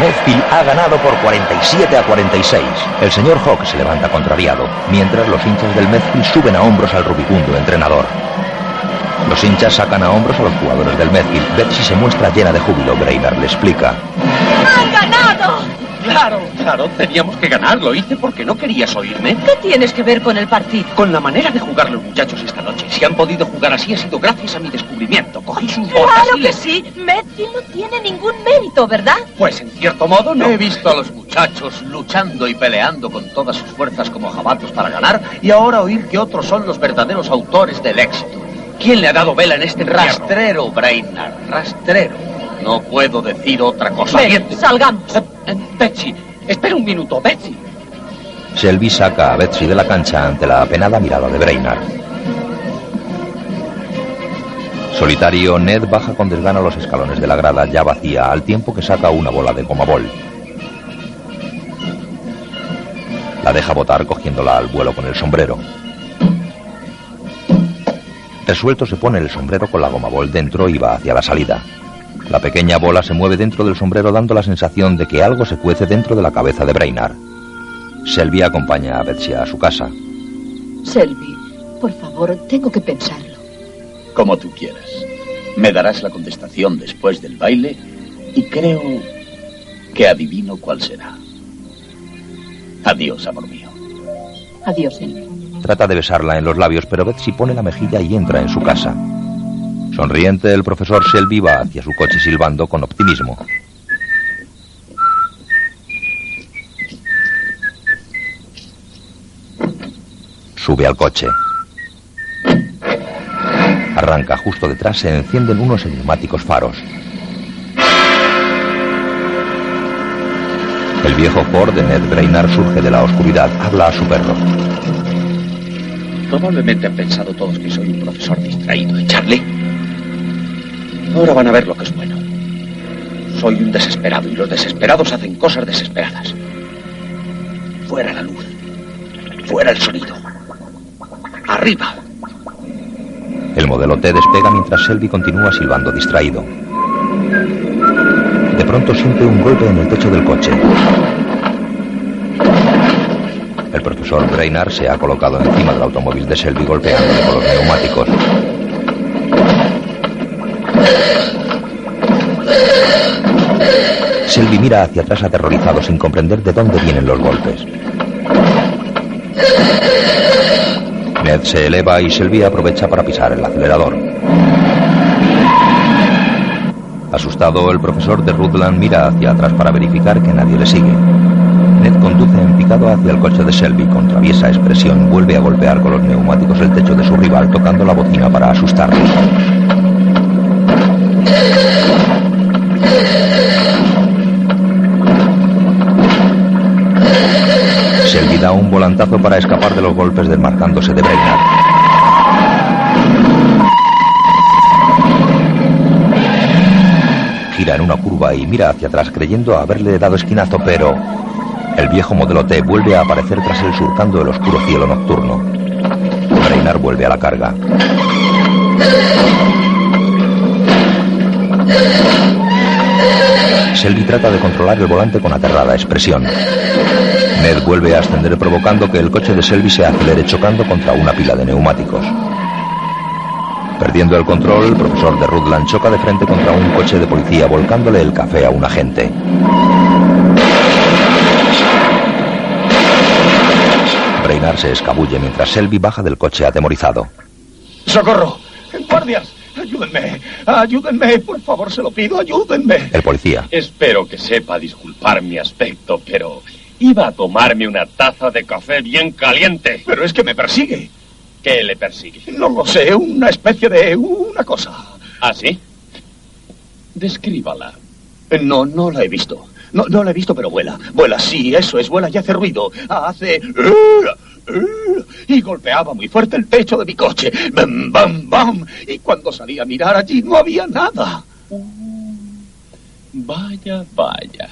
Medfield ha ganado por 47 a 46. El señor Hawk se levanta contrariado, mientras los hinchas del Medfield suben a hombros al rubicundo entrenador. Los hinchas sacan a hombros a los jugadores del Medfield. Betsy se muestra llena de júbilo. Brainerd le explica. Claro, claro, teníamos que ganar. Lo hice porque no querías oírme. ¿Qué tienes que ver con el partido? Con la manera de jugar los muchachos esta noche. Si han podido jugar así ha sido gracias a mi descubrimiento. Cogí sus botas Claro y que les- sí. Medfield no tiene ningún mérito, ¿verdad? Pues en cierto modo no. He visto a los muchachos luchando y peleando con todas sus fuerzas como jabatos para ganar y ahora oír que otros son los verdaderos autores del éxito. ¿Quién le ha dado vela en este? Rastrero, Brainard, rastrero. No puedo decir otra cosa. Ven, salgamos. Eh, eh, Betsy, espera un minuto, Betsy. Selby saca a Betsy de la cancha ante la apenada mirada de Brainard. Solitario, Ned baja con desgano los escalones de la grada ya vacía al tiempo que saca una bola de gomabol. La deja botar cogiéndola al vuelo con el sombrero. Resuelto se pone el sombrero con la gomabol dentro y va hacia la salida. La pequeña bola se mueve dentro del sombrero dando la sensación de que algo se cuece dentro de la cabeza de Brainard. Selby acompaña a Betsy a su casa. Selby, por favor, tengo que pensarlo. Como tú quieras. Me darás la contestación después del baile y creo que adivino cuál será. Adiós, amor mío. Adiós, Selby. Trata de besarla en los labios, pero Betsy pone la mejilla y entra en su casa. Sonriente, el profesor Shelby va hacia su coche silbando con optimismo. Sube al coche. Arranca justo detrás, se encienden unos enigmáticos faros. El viejo Ford de Ned Brainard surge de la oscuridad, habla a su perro. Probablemente han pensado todos que soy un profesor distraído, ¿eh, Charlie? Ahora van a ver lo que es bueno. Soy un desesperado y los desesperados hacen cosas desesperadas. Fuera la luz. Fuera el sonido. Arriba. El modelo T despega mientras Selby continúa silbando distraído. De pronto siente un golpe en el techo del coche. El profesor Brainard se ha colocado encima del automóvil de Selby golpeándole con los neumáticos. Selby mira hacia atrás aterrorizado sin comprender de dónde vienen los golpes. Ned se eleva y Selby aprovecha para pisar el acelerador. Asustado, el profesor de Rutland mira hacia atrás para verificar que nadie le sigue. Ned conduce en picado hacia el coche de Selby. Con traviesa expresión, vuelve a golpear con los neumáticos el techo de su rival, tocando la bocina para asustarle. Selby da un volantazo para escapar de los golpes desmarcándose de Brainard. Gira en una curva y mira hacia atrás creyendo haberle dado esquinazo, pero el viejo modelo T vuelve a aparecer tras él surcando el oscuro cielo nocturno. Brainard vuelve a la carga. Selby trata de controlar el volante con aterrada expresión. Ned vuelve a ascender provocando que el coche de Selby se acelere chocando contra una pila de neumáticos. Perdiendo el control, el profesor de Rutland choca de frente contra un coche de policía volcándole el café a un agente. Brainard se escabulle mientras Selby baja del coche atemorizado. ¡Socorro! ¡Guardias! ¡Ayúdenme! ¡Ayúdenme! Por favor, se lo pido, ayúdenme. El policía. Espero que sepa disculpar mi aspecto, pero iba a tomarme una taza de café bien caliente. Pero es que me persigue. ¿Qué le persigue? No lo sé, una especie de... una cosa. ¿Ah, sí? Descríbala. Eh, No, no la he visto. No, no la he visto, pero vuela. Vuela, sí, eso es, vuela y hace ruido. Hace... Y golpeaba muy fuerte el techo de mi coche. ¡Bam, bam, bam! Y cuando salí a mirar allí no había nada. Vaya, vaya.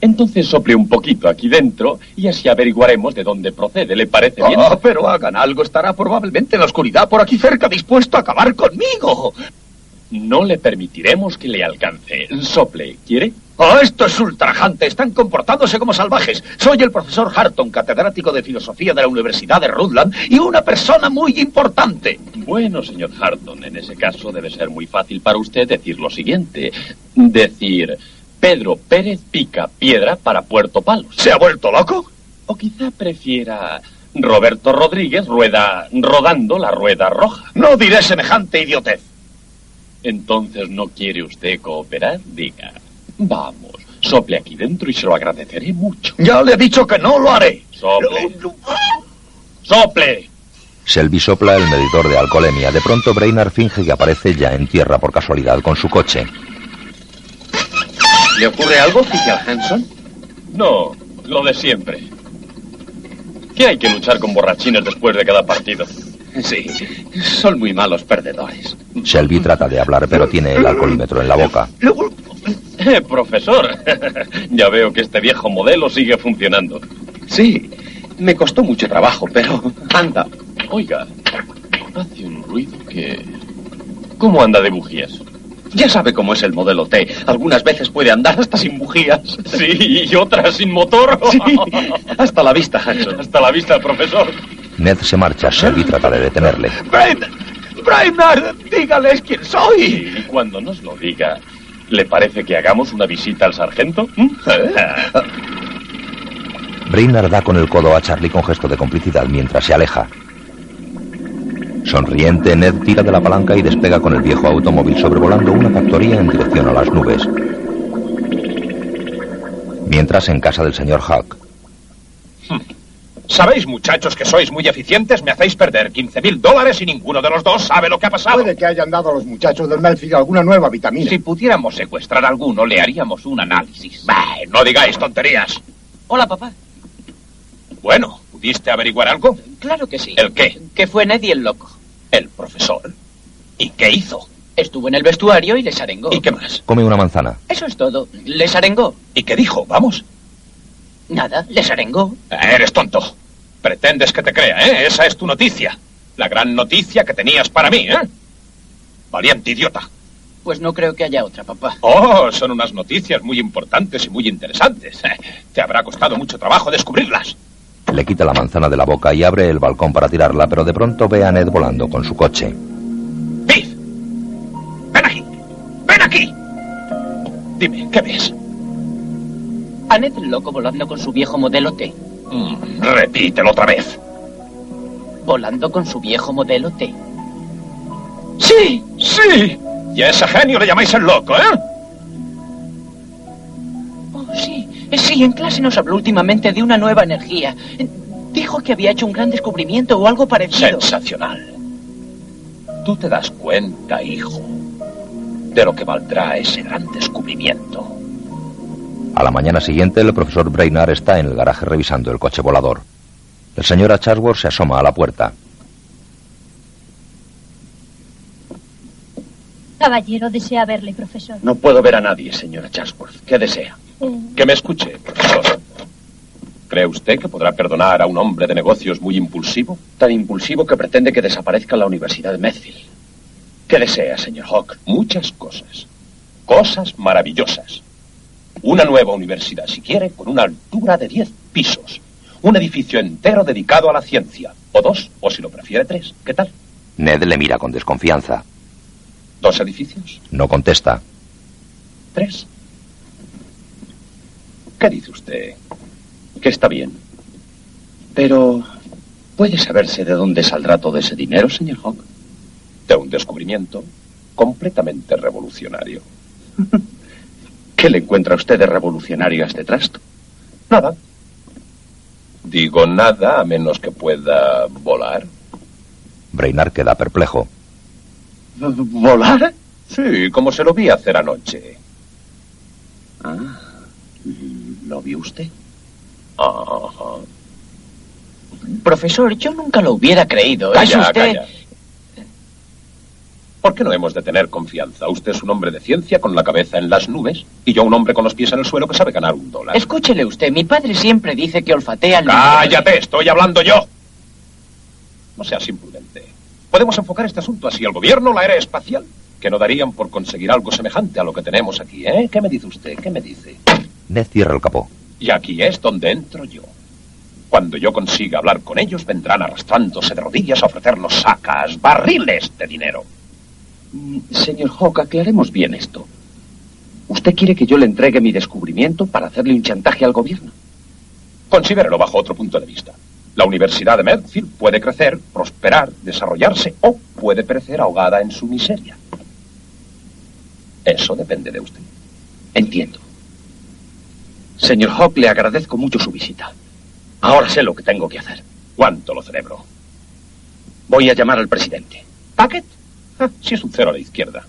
Entonces sople un poquito aquí dentro y así averiguaremos de dónde procede. ¿Le parece bien? Ah, pero hagan algo, estará probablemente en la oscuridad por aquí cerca dispuesto a acabar conmigo. No le permitiremos que le alcance. Sople, ¿quiere? Oh, esto es ultrajante. Están comportándose como salvajes. Soy el profesor Harton, catedrático de filosofía de la Universidad de Rutland y una persona muy importante. Bueno, señor Harton, en ese caso debe ser muy fácil para usted decir lo siguiente. Decir, Pedro Pérez pica piedra para Puerto Palos. ¿Se ha vuelto loco? O quizá prefiera Roberto Rodríguez rueda rodando la rueda roja. No diré semejante idiotez. Entonces, ¿no quiere usted cooperar? Diga. Vamos, sople aquí dentro y se lo agradeceré mucho. Ya le he dicho que no lo haré. Sople. ¡Sople! Selby sopla el medidor de alcoholemia. De pronto Brainard finge que aparece ya en tierra por casualidad con su coche. ¿Le ocurre algo, oficial Hanson? No, lo de siempre. ¿Qué hay que luchar con borrachines después de cada partido? Sí, son muy malos perdedores. Selby trata de hablar, pero tiene el alcoholímetro en la boca. Eh, profesor, ya veo que este viejo modelo sigue funcionando. Sí, me costó mucho trabajo, pero anda. Oiga, hace un ruido que... ¿Cómo anda de bujías? Ya sabe cómo es el modelo T. Algunas veces puede andar hasta sin bujías. Sí, y otras sin motor. Sí, hasta la vista, Hanson. Hasta la vista, profesor. Ned se marcha. Selby trata de detenerle. Brainard, Brainard, dígales quién soy. Y cuando nos lo diga, ¿le parece que hagamos una visita al sargento? ¿Mm? Brainard da con el codo a Charlie con gesto de complicidad mientras se aleja. Sonriente, Ned tira de la palanca y despega con el viejo automóvil sobrevolando una factoría en dirección a las nubes. Mientras en casa del señor Hawk. Sabéis, muchachos, que sois muy eficientes, me hacéis perder 15 mil dólares y ninguno de los dos sabe lo que ha pasado. Puede que hayan dado a los muchachos del Melfield alguna nueva vitamina. Si pudiéramos secuestrar a alguno, le haríamos un análisis. Bah, no digáis tonterías. Hola, papá. Bueno, ¿pudiste averiguar algo? Claro que sí. ¿El qué? Que fue Neddy el loco. El profesor. ¿Y qué hizo? Estuvo en el vestuario y les arengó. ¿Y qué más? Come una manzana. Eso es todo. Les arengó. ¿Y qué dijo? Vamos. Nada, les arengó. Eres tonto. Pretendes que te crea, ¿eh? Esa es tu noticia. La gran noticia que tenías para mí, ¿eh? Valiente idiota. Pues no creo que haya otra, papá. Oh, son unas noticias muy importantes y muy interesantes. Te habrá costado mucho trabajo descubrirlas. Le quita la manzana de la boca y abre el balcón para tirarla, pero de pronto ve a Ned volando con su coche. ¡Biff! ¡Ven aquí! ¡Ven aquí! Dime, ¿qué ves? A Ned el loco volando con su viejo modelo T. Mm, repítelo otra vez. Volando con su viejo modelo T. ¡Sí! ¡Sí! Y a ese genio le llamáis el loco, ¿eh? Oh, sí. Sí, en clase nos habló últimamente de una nueva energía. Dijo que había hecho un gran descubrimiento o algo parecido. Sensacional. Tú te das cuenta, hijo, de lo que valdrá ese gran descubrimiento. A la mañana siguiente, el profesor Brainard está en el garaje revisando el coche volador. El señor Chatsworth se asoma a la puerta. Caballero, desea verle, profesor. No puedo ver a nadie, señora Chatsworth. ¿Qué desea? Eh, Que me escuche, profesor. ¿Cree usted que podrá perdonar a un hombre de negocios muy impulsivo? Tan impulsivo que pretende que desaparezca la Universidad de Medfield. ¿Qué desea, señor Hawk? Muchas cosas. Cosas maravillosas. Una nueva universidad, si quiere, con una altura de 10 pisos. Un edificio entero dedicado a la ciencia. O dos, o si lo prefiere, tres. ¿Qué tal? Ned le mira con desconfianza. ¿Dos edificios? No contesta. ¿Tres? ¿Qué dice usted? Que está bien. Pero, ¿puede saberse de dónde saldrá todo ese dinero, señor Hawk? De un descubrimiento completamente revolucionario. ¿Qué le encuentra usted de revolucionario a este trasto? Nada. Digo nada a menos que pueda volar. Brainard queda perplejo. ¿Volar? Sí, como se lo vi hacer anoche. Ah, ¿lo vio usted? Ajá. Profesor, yo nunca lo hubiera creído. Calla, es usted... calla. ¿Por qué no hemos de tener confianza? Usted es un hombre de ciencia con la cabeza en las nubes y yo un hombre con los pies en el suelo que sabe ganar un dólar. Escúchele usted, mi padre siempre dice que olfatea. ¡Cállate! ¡Estoy hablando yo! No seas imprudente. ¿Podemos enfocar este asunto así al gobierno, la era espacial? Que no darían por conseguir algo semejante a lo que tenemos aquí, ¿eh? ¿Qué me dice usted? ¿Qué me dice? Ned cierra el capó. Y aquí es donde entro yo. Cuando yo consiga hablar con ellos, vendrán arrastrándose de rodillas a ofrecernos sacas, barriles de dinero. Mm, Señor Hawk, aclaremos bien esto. ¿Usted quiere que yo le entregue mi descubrimiento para hacerle un chantaje al gobierno? Considérelo bajo otro punto de vista. La Universidad de Medfield puede crecer, prosperar, desarrollarse o puede perecer ahogada en su miseria. Eso depende de usted. Entiendo. Señor Hawk, le agradezco mucho su visita. Ahora sé lo que tengo que hacer. ¿Cuánto lo celebro? Voy a llamar al presidente. ¿Packet? Ah, si es un cero a la izquierda.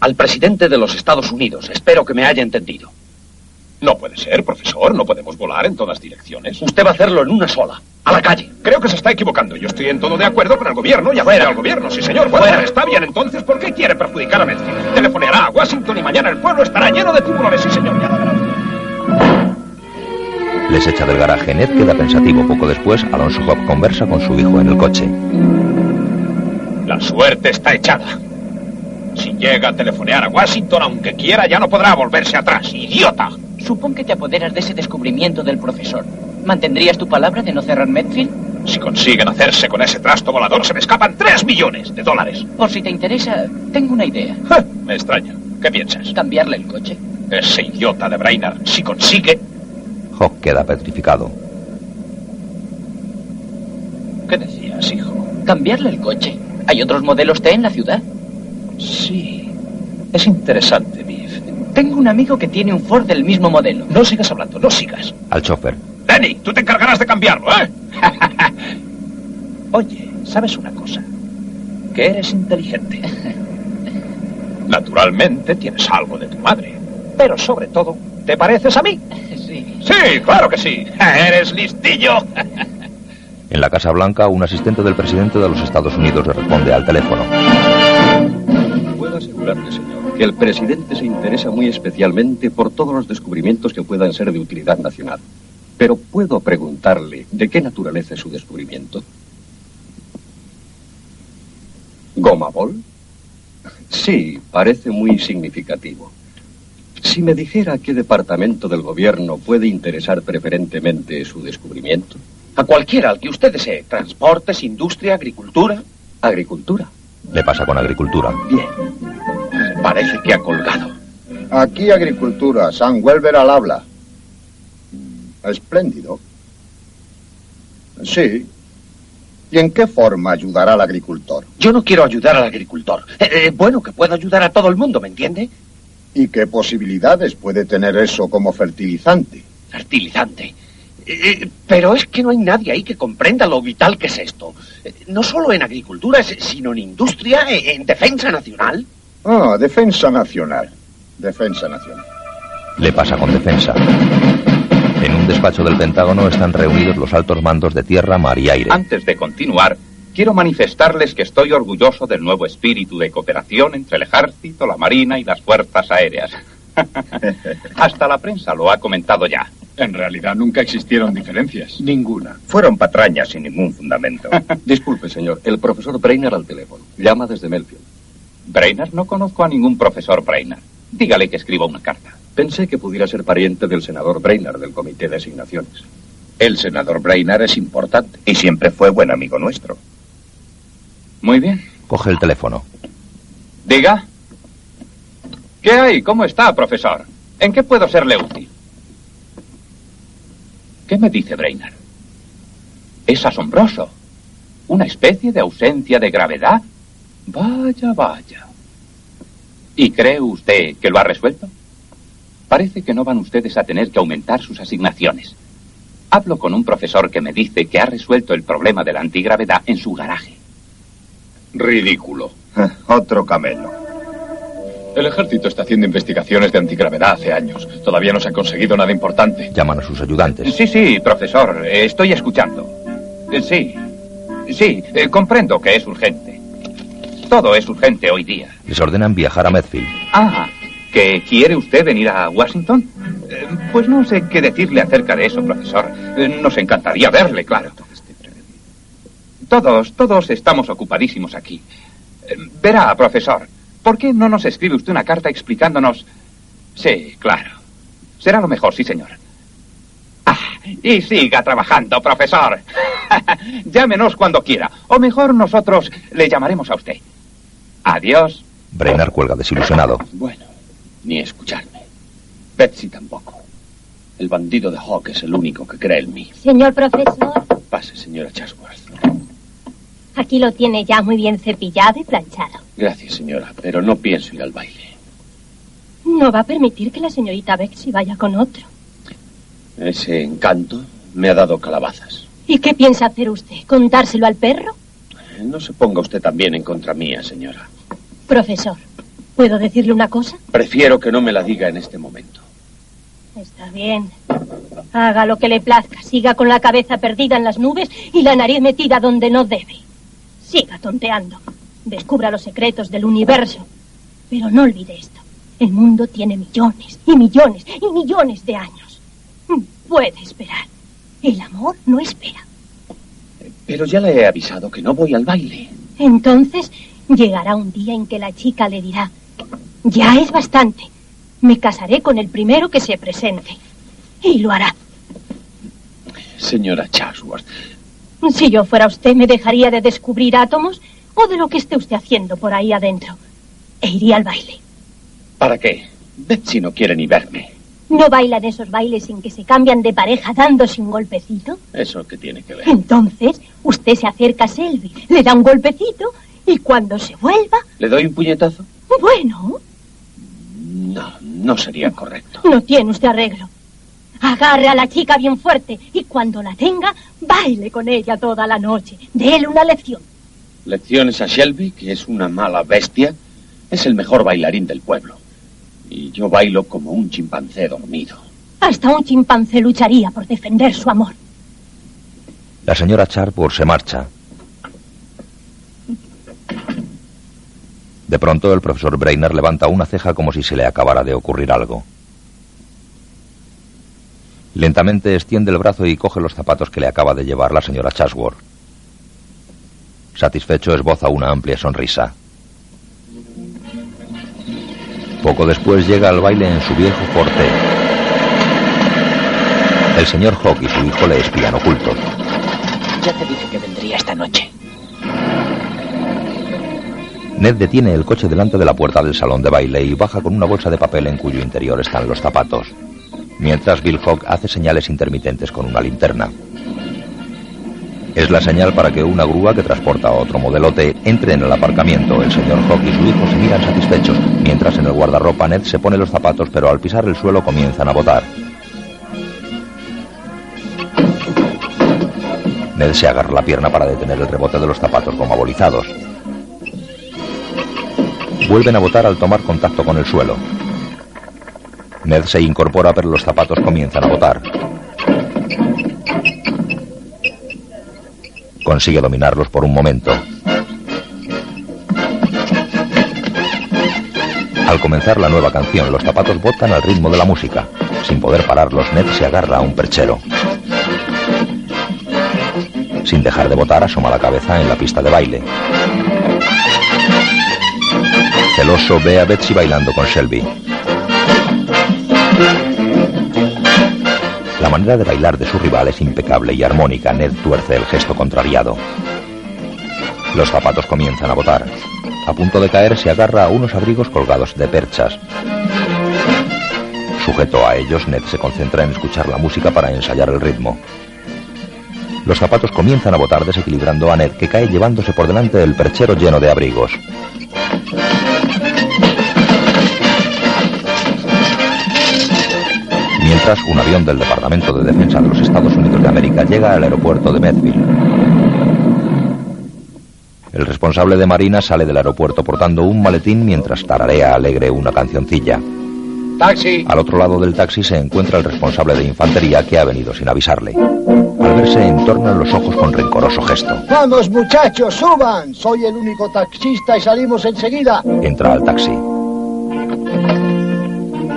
Al presidente de los Estados Unidos. Espero que me haya entendido. No puede ser, profesor. No podemos volar en todas direcciones. Usted va a hacerlo en una sola. A la calle. Creo que se está equivocando. Yo estoy en todo de acuerdo con el gobierno y afuera al gobierno. Sí, señor. Bueno, Fuera. está bien. Entonces, ¿por qué quiere perjudicar a Medfield? Telefoneará a Washington y mañana el pueblo estará lleno de tiburones. Sí, señor. Ya lo verá. Les echa del garaje. Ned queda pensativo. Poco después, Alonso Hop conversa con su hijo en el coche. La suerte está echada. Si llega a telefonear a Washington, aunque quiera, ya no podrá volverse atrás. ¡Idiota! Supón que te apoderas de ese descubrimiento del profesor. ¿Mantendrías tu palabra de no cerrar Medfield? Si consiguen hacerse con ese trasto volador, se me escapan tres millones de dólares. Por si te interesa, tengo una idea. Me extraña. ¿Qué piensas? Cambiarle el coche. Ese idiota de Brainard, si consigue... Hawk queda petrificado. ¿Qué decías, hijo? Cambiarle el coche. ¿Hay otros modelos T en la ciudad? Sí. Es interesante. Tengo un amigo que tiene un Ford del mismo modelo. No sigas hablando, no sigas. Al chofer. Danny, tú te encargarás de cambiarlo, ¿eh? Oye, ¿sabes una cosa? Que eres inteligente. Naturalmente tienes algo de tu madre. Pero sobre todo, ¿te pareces a mí? Sí. Sí, claro que sí. Eres listillo. En la Casa Blanca, un asistente del presidente de los Estados Unidos le responde al teléfono. Puedo asegurarle, señor, el presidente se interesa muy especialmente por todos los descubrimientos que puedan ser de utilidad nacional. Pero puedo preguntarle de qué naturaleza es su descubrimiento. ¿Goma bol? Sí, parece muy significativo. Si me dijera qué departamento del gobierno puede interesar preferentemente su descubrimiento. A cualquiera, al que usted desee. Transportes, industria, agricultura. Agricultura. Le pasa con agricultura. Bien. Parece que ha colgado. Aquí agricultura, San Welber al habla. Espléndido. Sí. ¿Y en qué forma ayudará al agricultor? Yo no quiero ayudar al agricultor. Eh, eh, bueno, que pueda ayudar a todo el mundo, ¿me entiende? ¿Y qué posibilidades puede tener eso como fertilizante? Fertilizante. Eh, pero es que no hay nadie ahí que comprenda lo vital que es esto. No solo en agricultura, sino en industria, en defensa nacional. Ah, defensa nacional. Defensa nacional. Le pasa con defensa. En un despacho del Pentágono están reunidos los altos mandos de tierra, mar y aire. Antes de continuar, quiero manifestarles que estoy orgulloso del nuevo espíritu de cooperación entre el ejército, la marina y las fuerzas aéreas. Hasta la prensa lo ha comentado ya. En realidad nunca existieron diferencias. Ninguna. Fueron patrañas sin ningún fundamento. Disculpe, señor. El profesor Brainerd al teléfono. Llama desde Melfield. Brainerd, no conozco a ningún profesor Brainerd. Dígale que escriba una carta. Pensé que pudiera ser pariente del senador Brainerd del Comité de Asignaciones. El senador Brainerd es importante y siempre fue buen amigo nuestro. Muy bien. Coge el teléfono. Diga. ¿Qué hay? ¿Cómo está, profesor? ¿En qué puedo serle útil? ¿Qué me dice Brainerd? Es asombroso. Una especie de ausencia de gravedad. Vaya, vaya. ¿Y cree usted que lo ha resuelto? Parece que no van ustedes a tener que aumentar sus asignaciones. Hablo con un profesor que me dice que ha resuelto el problema de la antigravedad en su garaje. Ridículo. Otro camelo. El ejército está haciendo investigaciones de antigravedad hace años. Todavía no se ha conseguido nada importante. Llaman a sus ayudantes. Sí, sí, profesor, estoy escuchando. Sí, sí, eh, comprendo que es urgente. Todo es urgente hoy día. Les ordenan viajar a Medfield. Ah, ¿que quiere usted venir a Washington? Eh, Pues no sé qué decirle acerca de eso, profesor. Eh, Nos encantaría verle, claro. Todos, todos estamos ocupadísimos aquí. Eh, Verá, profesor, ¿por qué no nos escribe usted una carta explicándonos... Sí, claro. Será lo mejor, sí, señor. Ah, y siga trabajando, profesor. Llámenos cuando quiera. O mejor, nosotros le llamaremos a usted. Adiós. Brainerd cuelga desilusionado. Bueno, ni escucharme. Betsy tampoco. El bandido de Hawk es el único que cree en mí. Señor profesor, Pase, señora Chatsworth. aquí lo tiene ya muy bien cepillado y planchado. Gracias, señora, pero no pienso ir al baile. No va a permitir que la señorita Bexy vaya con otro. Ese encanto me ha dado calabazas. ¿Y qué piensa hacer usted? ¿Contárselo al perro? No se ponga usted también en contra mía, señora. Profesor, ¿puedo decirle una cosa? Prefiero que no me la diga en este momento. Está bien. Haga lo que le plazca. Siga con la cabeza perdida en las nubes y la nariz metida donde no debe. Siga tonteando. Descubra los secretos del universo. Pero no olvide esto. El mundo tiene millones y millones y millones de años. Puede esperar. El amor no espera. Pero ya le he avisado que no voy al baile. Entonces llegará un día en que la chica le dirá, ya es bastante. Me casaré con el primero que se presente. Y lo hará. Señora Chatsworth, Si yo fuera usted, me dejaría de descubrir átomos o de lo que esté usted haciendo por ahí adentro. E iría al baile. ¿Para qué? Betsy no quiere ni verme. ¿No bailan esos bailes en que se cambian de pareja dándose un golpecito? ¿Eso qué tiene que ver? Entonces, usted se acerca a Selby, le da un golpecito y cuando se vuelva... ¿Le doy un puñetazo? Bueno, No, no sería correcto. no tiene usted arreglo. Agarre a la chica bien fuerte y cuando la tenga, baile con ella toda la noche. Déle una lección. Lecciones a Shelby, que es una mala bestia. Es el mejor bailarín del pueblo. Y yo bailo como un chimpancé dormido. Hasta un chimpancé lucharía por defender su amor. La señora Charpur se marcha. De pronto el profesor Brainerd levanta una ceja como si se le acabara de ocurrir algo. Lentamente extiende el brazo y coge los zapatos que le acaba de llevar la señora Chasworth. Satisfecho esboza una amplia sonrisa. Poco después llega al baile en su viejo forte. El señor Hawk y su hijo le espían ocultos. Ya te dije que vendría esta noche. Ned detiene el coche delante de la puerta del salón de baile y baja con una bolsa de papel en cuyo interior están los zapatos. Mientras Bill Hawk hace señales intermitentes con una linterna. Es la señal para que una grúa que transporta otro modelote entre en el aparcamiento. El señor Hawk y su hijo se miran satisfechos, mientras en el guardarropa Ned se pone los zapatos, pero al pisar el suelo comienzan a botar. Ned se agarra la pierna para detener el rebote de los zapatos como abolizados. Vuelven a botar al tomar contacto con el suelo. Ned se incorpora, pero los zapatos comienzan a botar. Consigue dominarlos por un momento. Al comenzar la nueva canción, los zapatos botan al ritmo de la música. Sin poder pararlos, Ned se agarra a un perchero. Sin dejar de botar, asoma la cabeza en la pista de baile. Celoso ve a Betsy bailando con Shelby. La manera de bailar de su rival es impecable y armónica. Ned tuerce el gesto contrariado. Los zapatos comienzan a botar. A punto de caer se agarra a unos abrigos colgados de perchas. Sujeto a ellos, Ned se concentra en escuchar la música para ensayar el ritmo. Los zapatos comienzan a botar desequilibrando a Ned, que cae llevándose por delante del perchero lleno de abrigos. Mientras, un avión del Departamento de Defensa de los Estados Unidos de América llega al aeropuerto de Medville. El responsable de Marina sale del aeropuerto portando un maletín mientras tararea alegre una cancioncilla. ¡Taxi! Al otro lado del taxi se encuentra el responsable de infantería que ha venido sin avisarle. Al verse entornan los ojos con rencoroso gesto. Vamos muchachos, suban. Soy el único taxista y salimos enseguida. Entra al taxi.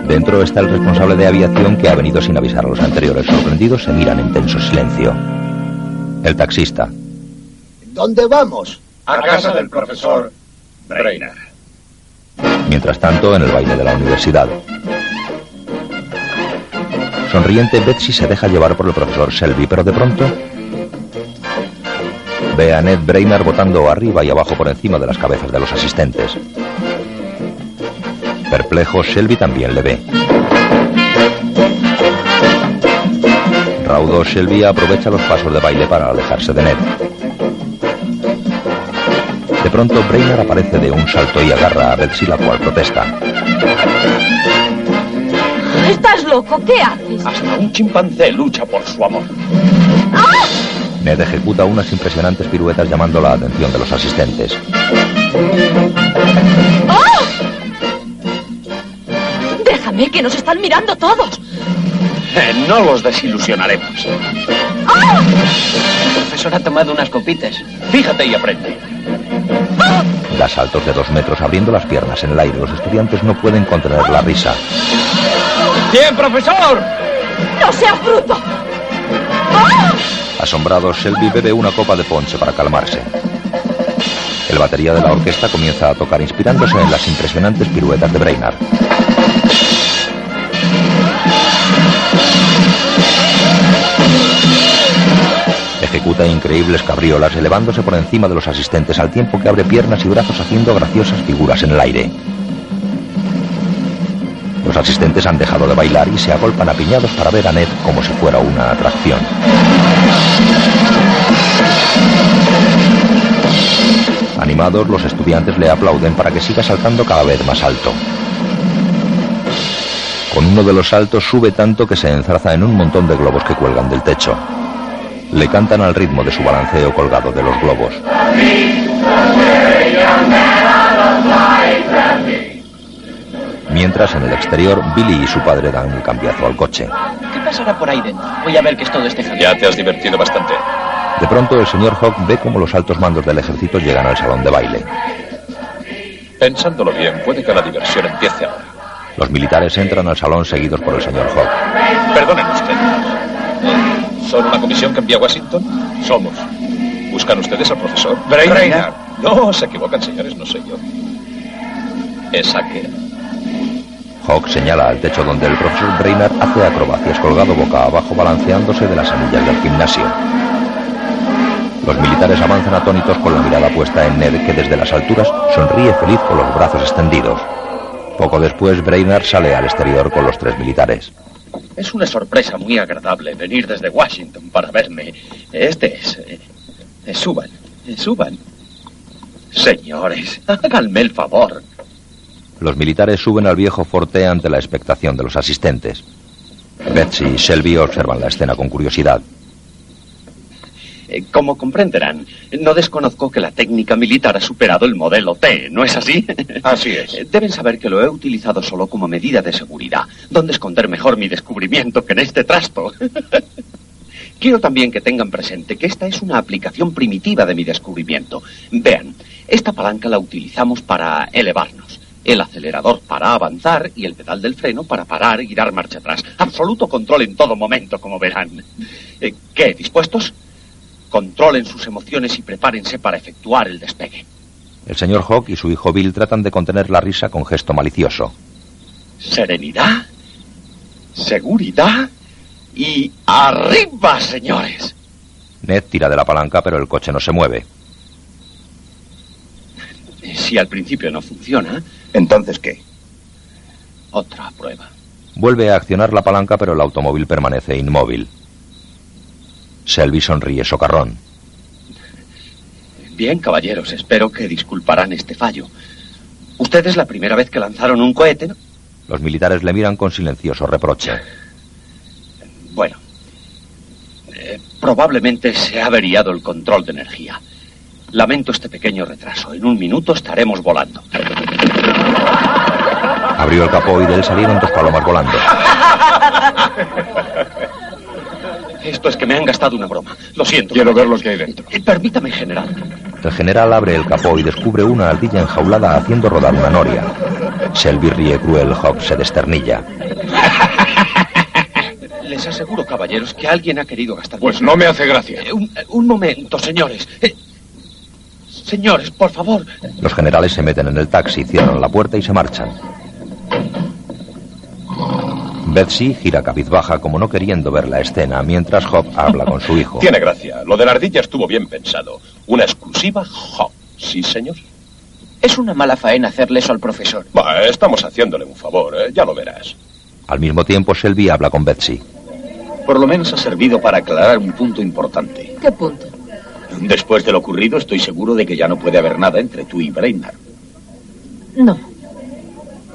Dentro está el responsable de aviación que ha venido sin avisar a los anteriores. Sorprendidos se miran en tenso silencio. El taxista. ¿Dónde vamos? A casa del profesor Brainerd. Mientras tanto, en el baile de la universidad. Sonriente, Betsy se deja llevar por el profesor Shelby, pero de pronto ve a Ned Brainerd botando arriba y abajo por encima de las cabezas de los asistentes. Perplejo, Shelby también le ve. Raudo, Shelby aprovecha los pasos de baile para alejarse de Ned. De pronto, Brainerd aparece de un salto y agarra a Betsy, la cual protesta. ¿Estás loco? ¿Qué haces? Hasta un chimpancé lucha por su amor. Ned ejecuta unas impresionantes piruetas llamando la atención de los asistentes. ¡Oh! Déjame, que nos están mirando todos. Eh, no los desilusionaremos. El profesor ha tomado unas copitas. Fíjate y aprende. Da saltos de dos metros abriendo las piernas en el aire. Los estudiantes no pueden contener la risa. ¡Bien, profesor! ¡No seas bruto! Asombrado, Shelby bebe una copa de ponche para calmarse. El batería de la orquesta comienza a tocar inspirándose en las impresionantes piruetas de Brainerd. Ejecuta increíbles cabriolas elevándose por encima de los asistentes al tiempo que abre piernas y brazos haciendo graciosas figuras en el aire. Los asistentes han dejado de bailar y se agolpan apiñados para ver a Ned como si fuera una atracción. Animados, los estudiantes le aplauden para que siga saltando cada vez más alto. Con uno de los saltos sube tanto que se enzarza en un montón de globos que cuelgan del techo. Le cantan al ritmo de su balanceo colgado de los globos. Mientras en el exterior, Billy y su padre dan el cambiazo al coche. ¿Qué pasará por ahí dentro? Voy a ver que es todo este jaleo. Ya te has divertido bastante. De pronto el señor Hawk ve cómo los altos mandos del ejército llegan al salón de baile. Pensándolo bien, puede que la diversión empiece ahora. Los militares entran al salón seguidos por el señor Hawk. Perdonen ustedes. ¿Son una comisión que envía a Washington? Somos. ¿Buscan ustedes al profesor? Brainerd. No, se equivocan, señores, no soy yo. Es aquel. Hawk señala al techo donde el profesor Brainerd hace acrobacias colgado boca abajo balanceándose de las anillas del gimnasio. Los militares avanzan atónitos con la mirada puesta en Ned que desde las alturas sonríe feliz con los brazos extendidos. Poco después Brainerd sale al exterior con los tres militares. Es una sorpresa muy agradable venir desde Washington para verme. Este es... eh, suban, eh, suban. Señores, háganme el favor. Los militares suben al viejo forte ante la expectación de los asistentes. Betsy y Shelby observan la escena con curiosidad. Eh, Como comprenderán, no desconozco que la técnica militar ha superado el modelo T, ¿no es así? Así es. Eh, Deben saber que lo he utilizado solo como medida de seguridad. ¿Dónde esconder mejor mi descubrimiento que en este trasto? Quiero también que tengan presente que esta es una aplicación primitiva de mi descubrimiento. Vean, esta palanca la utilizamos para elevarnos. El acelerador para avanzar y el pedal del freno para parar y dar marcha atrás. Absoluto control en todo momento, como verán. Eh, ¿Qué? ¿Dispuestos? Controlen sus emociones y prepárense para efectuar el despegue. El señor Hawk y su hijo Bill tratan de contener la risa con gesto malicioso. Serenidad, seguridad y arriba, señores. Ned tira de la palanca, pero el coche no se mueve. Si al principio no funciona, ¿Entonces qué? otra prueba. Vuelve a accionar la palanca, pero el automóvil permanece inmóvil. Selby sonríe socarrón. Bien, caballeros, espero que disculparán este fallo. Usted es la primera vez que lanzaron un cohete, ¿no? Los militares le miran con silencioso reproche. Bueno, eh, probablemente se ha averiado el control de energía. Lamento este pequeño retraso. En un minuto estaremos volando. Abrió el capó y de él salieron dos palomas volando. Esto es que me han gastado una broma. Lo siento. Quiero ver los que hay dentro. Eh, Permítame, general. El general abre el capó y descubre una ardilla enjaulada haciendo rodar una noria. Selby ríe cruel, Hawk se desternilla. Les aseguro, caballeros, que alguien ha querido gastar. Pues no me hace gracia. Eh, un, eh, un momento, señores. Eh, señores, por favor. Los generales se meten en el taxi, cierran la puerta y se marchan. Betsy gira cabizbaja como no queriendo ver la escena mientras Hop habla con su hijo. Tiene gracia. Lo de la ardilla estuvo bien pensado. Una exclusiva Hop. Sí, señor. Es una mala faena hacerle eso al profesor. Bah, estamos haciéndole un favor, ¿eh? ya lo verás. Al mismo tiempo, Selby habla con Betsy. Por lo menos ha servido para aclarar un punto importante. ¿Qué punto? Después de lo ocurrido, estoy seguro de que ya no puede haber nada entre tú y Brainerd. No.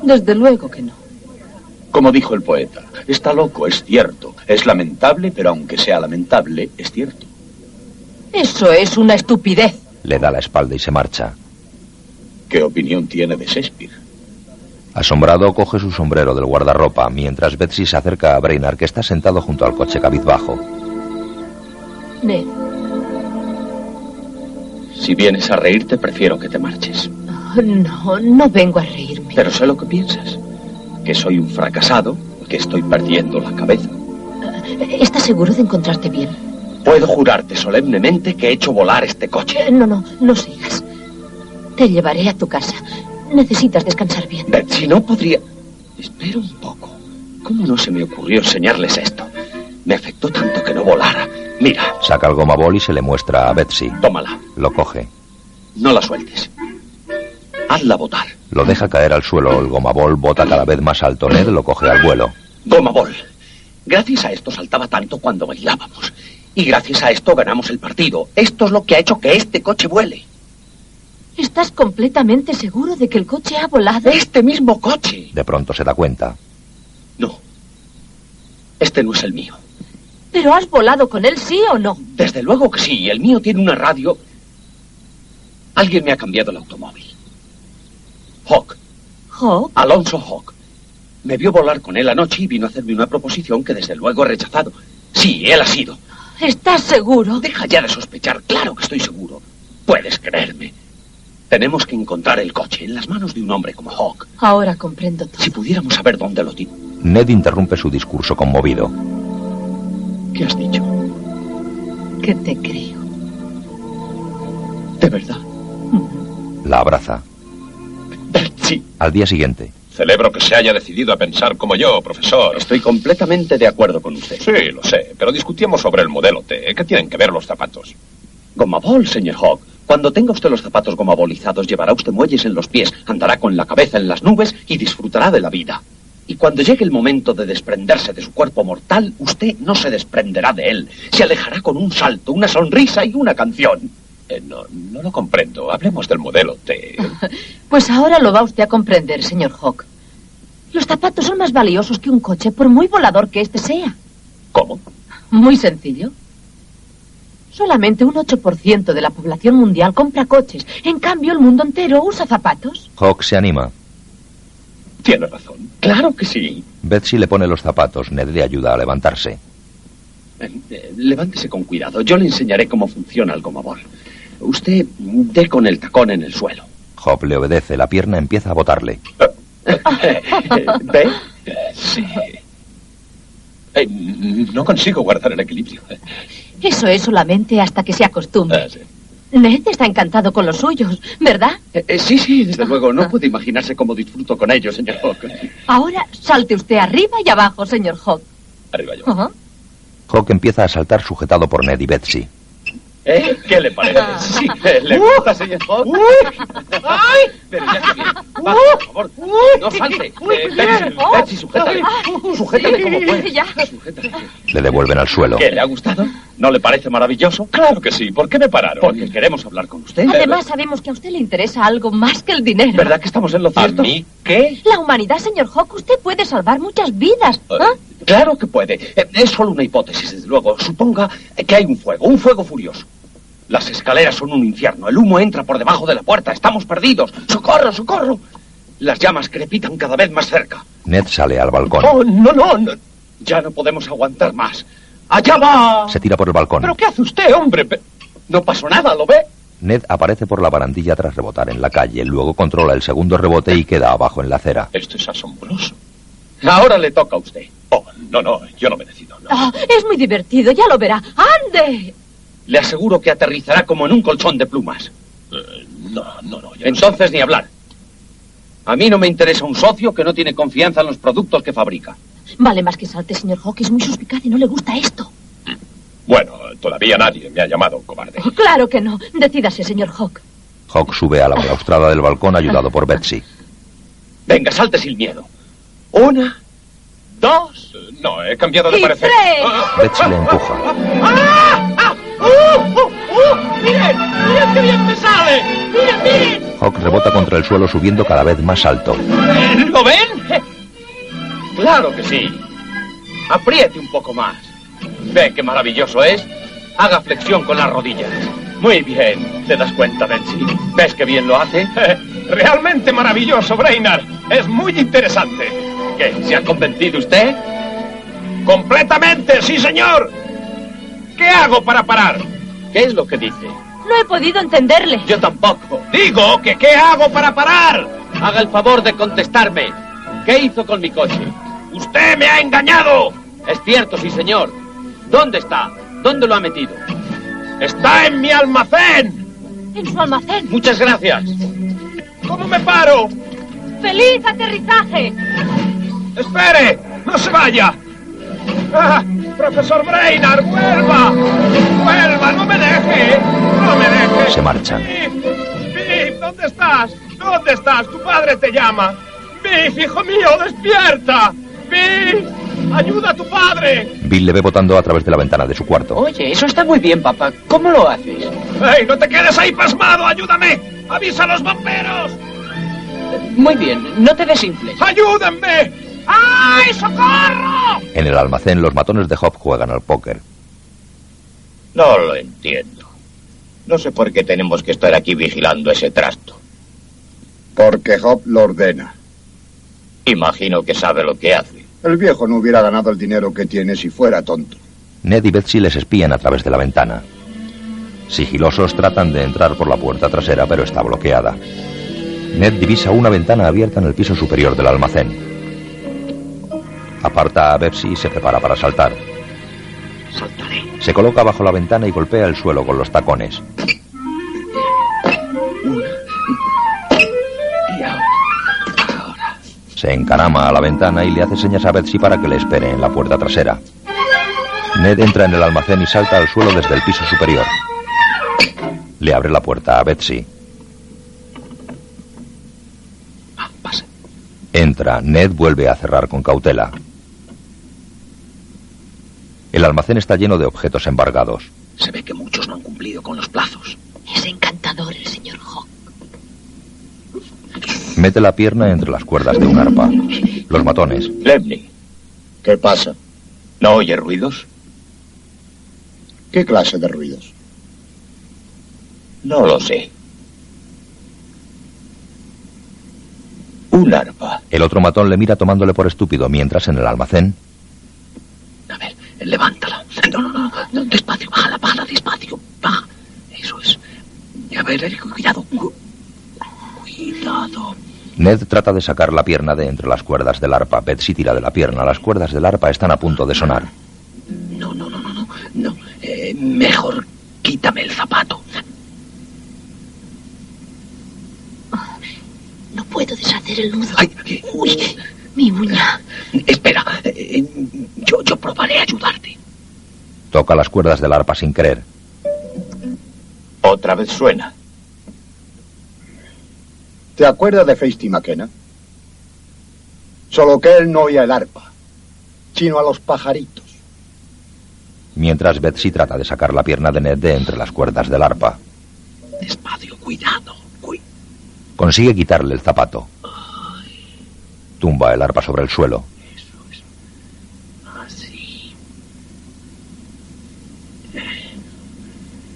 Desde luego que no. Como dijo el poeta, está loco, es cierto. Es lamentable, pero aunque sea lamentable, es cierto. Eso es una estupidez. Le da la espalda y se marcha. ¿Qué opinión tiene de Shakespeare? Asombrado, coge su sombrero del guardarropa, mientras Betsy se acerca a Brainerd, que está sentado junto al coche cabizbajo. Ned, Si vienes a reírte, prefiero que te marches. no, no vengo a reírme. Pero sé lo que piensas. Que soy un fracasado, que estoy perdiendo la cabeza. ¿Estás seguro de encontrarte bien? Puedo jurarte solemnemente que he hecho volar este coche. Eh, No, no, no sigas. Te llevaré a tu casa. Necesitas descansar bien. Betsy, no podría... Espera un poco. ¿Cómo no se me ocurrió enseñarles esto? Me afectó tanto que no volara. Mira. Saca el gomabol y se le muestra a Betsy. Tómala. Lo coge. No la sueltes. Hazla botar. Lo deja caer al suelo. El gomabol bota cada vez más alto. Ned lo coge al vuelo. Gomabol. Gracias a esto saltaba tanto cuando bailábamos. Y gracias a esto ganamos el partido. Esto es lo que ha hecho que este coche vuele. ¿Estás completamente seguro de que el coche ha volado? Este mismo coche. De pronto se da cuenta. No. Este no es el mío. ¿Pero has volado con él, sí o no? Desde luego que sí. El mío tiene una radio. Alguien me ha cambiado el automóvil. Hawk. ¿Hawk? Alonso Hawk. Me vio volar con él anoche y vino a hacerme una proposición que desde luego he rechazado. Sí, él ha sido. ¿Estás seguro? Deja ya de sospechar. Claro que estoy seguro. Puedes creerme. Tenemos que encontrar el coche en las manos de un hombre como Hawk. Ahora comprendo todo. Si pudiéramos saber dónde lo tiene. Ned interrumpe su discurso conmovido. ¿Qué has dicho? Que te creo. ¿De verdad? La abraza. Sí. Al día siguiente. Celebro que se haya decidido a pensar como yo, profesor. Estoy completamente de acuerdo con usted. Sí, lo sé, pero discutíamos sobre el modelo T. ¿Qué tienen que ver los zapatos? Gomabol, señor Hawk. Cuando tenga usted los zapatos gomabolizados, llevará usted muelles en los pies, andará con la cabeza en las nubes y disfrutará de la vida. Y cuando llegue el momento de desprenderse de su cuerpo mortal, usted no se desprenderá de él. Se alejará con un salto, una sonrisa y una canción. Eh, no, no lo comprendo. Hablemos del modelo T. Pues ahora lo va usted a comprender, señor Hawk. Los zapatos son más valiosos que un coche, por muy volador que éste sea. ¿Cómo? Muy sencillo. Solamente un 8% de la población mundial compra coches. En cambio, el mundo entero usa zapatos. Hawk se anima. Tiene razón. Claro que sí. Betsy le pone los zapatos. Ned le ayuda a levantarse. Eh, eh, levántese con cuidado. Yo le enseñaré cómo funciona el gomabol. Usted dé con el tacón en el suelo. Hop le obedece. La pierna empieza a botarle. ¿Ve? Sí. Eh, no consigo guardar el equilibrio. Eso es solamente hasta que se acostumbre. Ah, sí. Ned está encantado con los suyos, ¿verdad? Eh, eh, sí, sí, desde luego. No puede imaginarse cómo disfruto con ellos, señor Hawk. Ahora salte usted arriba y abajo, señor Hawk. Arriba yo. Ajá. Hawk empieza a saltar sujetado por Ned y Betsy. ¿Eh? ¿Qué le parece? Sí, eh, ¿le gusta, señor Hawk? ¡Ay! Pero ya que viene. Va, por favor, no salte. Eh, Betsy, Betsy, sujétale. Sujétale como puedas. Ya. Sujétale. Le devuelven al suelo. ¿Qué, le ha gustado? ¿No le parece maravilloso? Claro que sí. ¿Por qué me pararon? Porque queremos hablar con usted. Además, sabemos que a usted le interesa algo más que el dinero. ¿Verdad que estamos en lo ¿A cierto? mí? ¿Qué? La humanidad, señor Hawk, usted puede salvar muchas vidas. ¿ah? Claro que puede. Eh, Es solo una hipótesis, desde luego. Suponga que hay un fuego, un fuego furioso. Las escaleras son un infierno. El humo entra por debajo de la puerta. Estamos perdidos. ¡Socorro, socorro! Las llamas crepitan cada vez más cerca. Ned sale al balcón. ¡Oh, no, no, no! Ya no podemos aguantar más. ¡Allá va! Se tira por el balcón. ¿Pero qué hace usted, hombre? No pasó nada, ¿lo ve? Ned aparece por la barandilla tras rebotar en la calle. Luego controla el segundo rebote y queda abajo en la acera. Esto es asombroso. Ahora le toca a usted. Oh, no, no, yo no me decido. No. Ah, es muy divertido, ya lo verá. ¡Ande! Le aseguro que aterrizará como en un colchón de plumas. Eh, no, no, no. ya no Entonces ni hablar. A mí no me interesa un socio que no tiene confianza en los productos que fabrica. Vale más que salte, señor Hawk. Es muy suspicaz y no le gusta esto. Bueno, todavía nadie me ha llamado cobarde. Claro que no. Decídase, señor Hawk. Hawk sube a la balaustrada del balcón ayudado por Betsy. Venga, salte sin miedo. Una, dos. Eh, No, he cambiado de Y parecer. tres. Betsy le empuja. ¡Ah! ¡Uh! ¡Uh! ¡Uh! ¡Miren! ¡Miren qué bien me sale! ¡Miren, miren! Hawk rebota contra el suelo subiendo cada vez más alto. ¿Lo ven? Claro que sí. Apriete un poco más. ¿Ve qué maravilloso es? Haga flexión con las rodillas. Muy bien. ¿Te das cuenta, Betsy? ¿Ves qué bien lo hace? Realmente maravilloso, Brainard. Es muy interesante. ¿Qué? ¿Se ha convencido usted? Completamente, sí, señor. ¿Qué hago para parar? ¿Qué es lo que dice? No he podido entenderle. Yo tampoco. Digo que ¿qué hago para parar? Haga el favor de contestarme. ¿Qué hizo con mi coche? Usted me ha engañado. Es cierto, sí, señor. ¿Dónde está? ¿Dónde lo ha metido? Está en mi almacén. En su almacén. Muchas gracias. ¿Cómo me paro? ¡Feliz aterrizaje! Espere, no se vaya. Ah, profesor Brainard! ¡Vuelva! ¡Vuelva! ¡No me deje! ¡No me deje! Se marchan. Biff, ¿dónde estás? ¿Dónde estás? Tu padre te llama. Biff, hijo mío, despierta. Biff, ayuda a tu padre. Bill le ve botando a través de la ventana de su cuarto. Oye, eso está muy bien, papá. ¿Cómo lo haces? ¡Ey, no te quedes ahí pasmado! ¡Ayúdame! ¡Avisa a los bomberos! Muy bien, no te desinfles. ¡Ayúdenme! ¡Ay, socorro! En el almacén, los matones de Hop juegan al póker. No lo entiendo. No sé por qué tenemos que estar aquí vigilando ese trasto. Porque Hop lo ordena. Imagino que sabe lo que hace. El viejo no hubiera ganado el dinero que tiene si fuera tonto. Ned y Betsy les espían a través de la ventana. Sigilosos tratan de entrar por la puerta trasera, pero está bloqueada. Ned divisa una ventana abierta en el piso superior del almacén. Aparta a Betsy y se prepara para saltar. Saltaré. Se coloca bajo la ventana y golpea el suelo con los tacones. Se encarama a la ventana y le hace señas a Betsy para que le espere en la puerta trasera. Ned entra en el almacén y salta al suelo desde el piso superior. Le abre la puerta a Betsy. Entra. Ned vuelve a cerrar con cautela. El almacén está lleno de objetos embargados. Se ve que muchos no han cumplido con los plazos. Es encantador el señor Hawk. Mete la pierna entre las cuerdas de un arpa. Los matones. Lebney, ¿Qué pasa? ¿no oye ruidos? ¿Qué clase de ruidos? No lo sé. Un arpa. El otro matón le mira tomándole por estúpido mientras en el almacén Levántala. No, no, no, no, despacio, bájala, bájala, despacio. Baja. Eso es. A ver, eh, cuidado. Cu- Cuidado. Ned trata de sacar la pierna de entre las cuerdas del arpa. Betsy tira de la pierna. Las cuerdas del arpa están a punto de sonar. No, no, no, no, no. no. Eh, mejor quítame el zapato. No puedo deshacer el nudo. Uy, mi uña. Espera, eh, yo, yo probaré a ayudarte. Toca las cuerdas del arpa sin querer. Otra vez suena. ¿Te acuerdas de Feisty McKenna? Solo que él no oía el arpa, sino a los pajaritos. Mientras Betsy trata de sacar la pierna de Ned de entre las cuerdas del arpa. Despacio, cuidado. Cu- Consigue quitarle el zapato. Tumba el arpa sobre el suelo.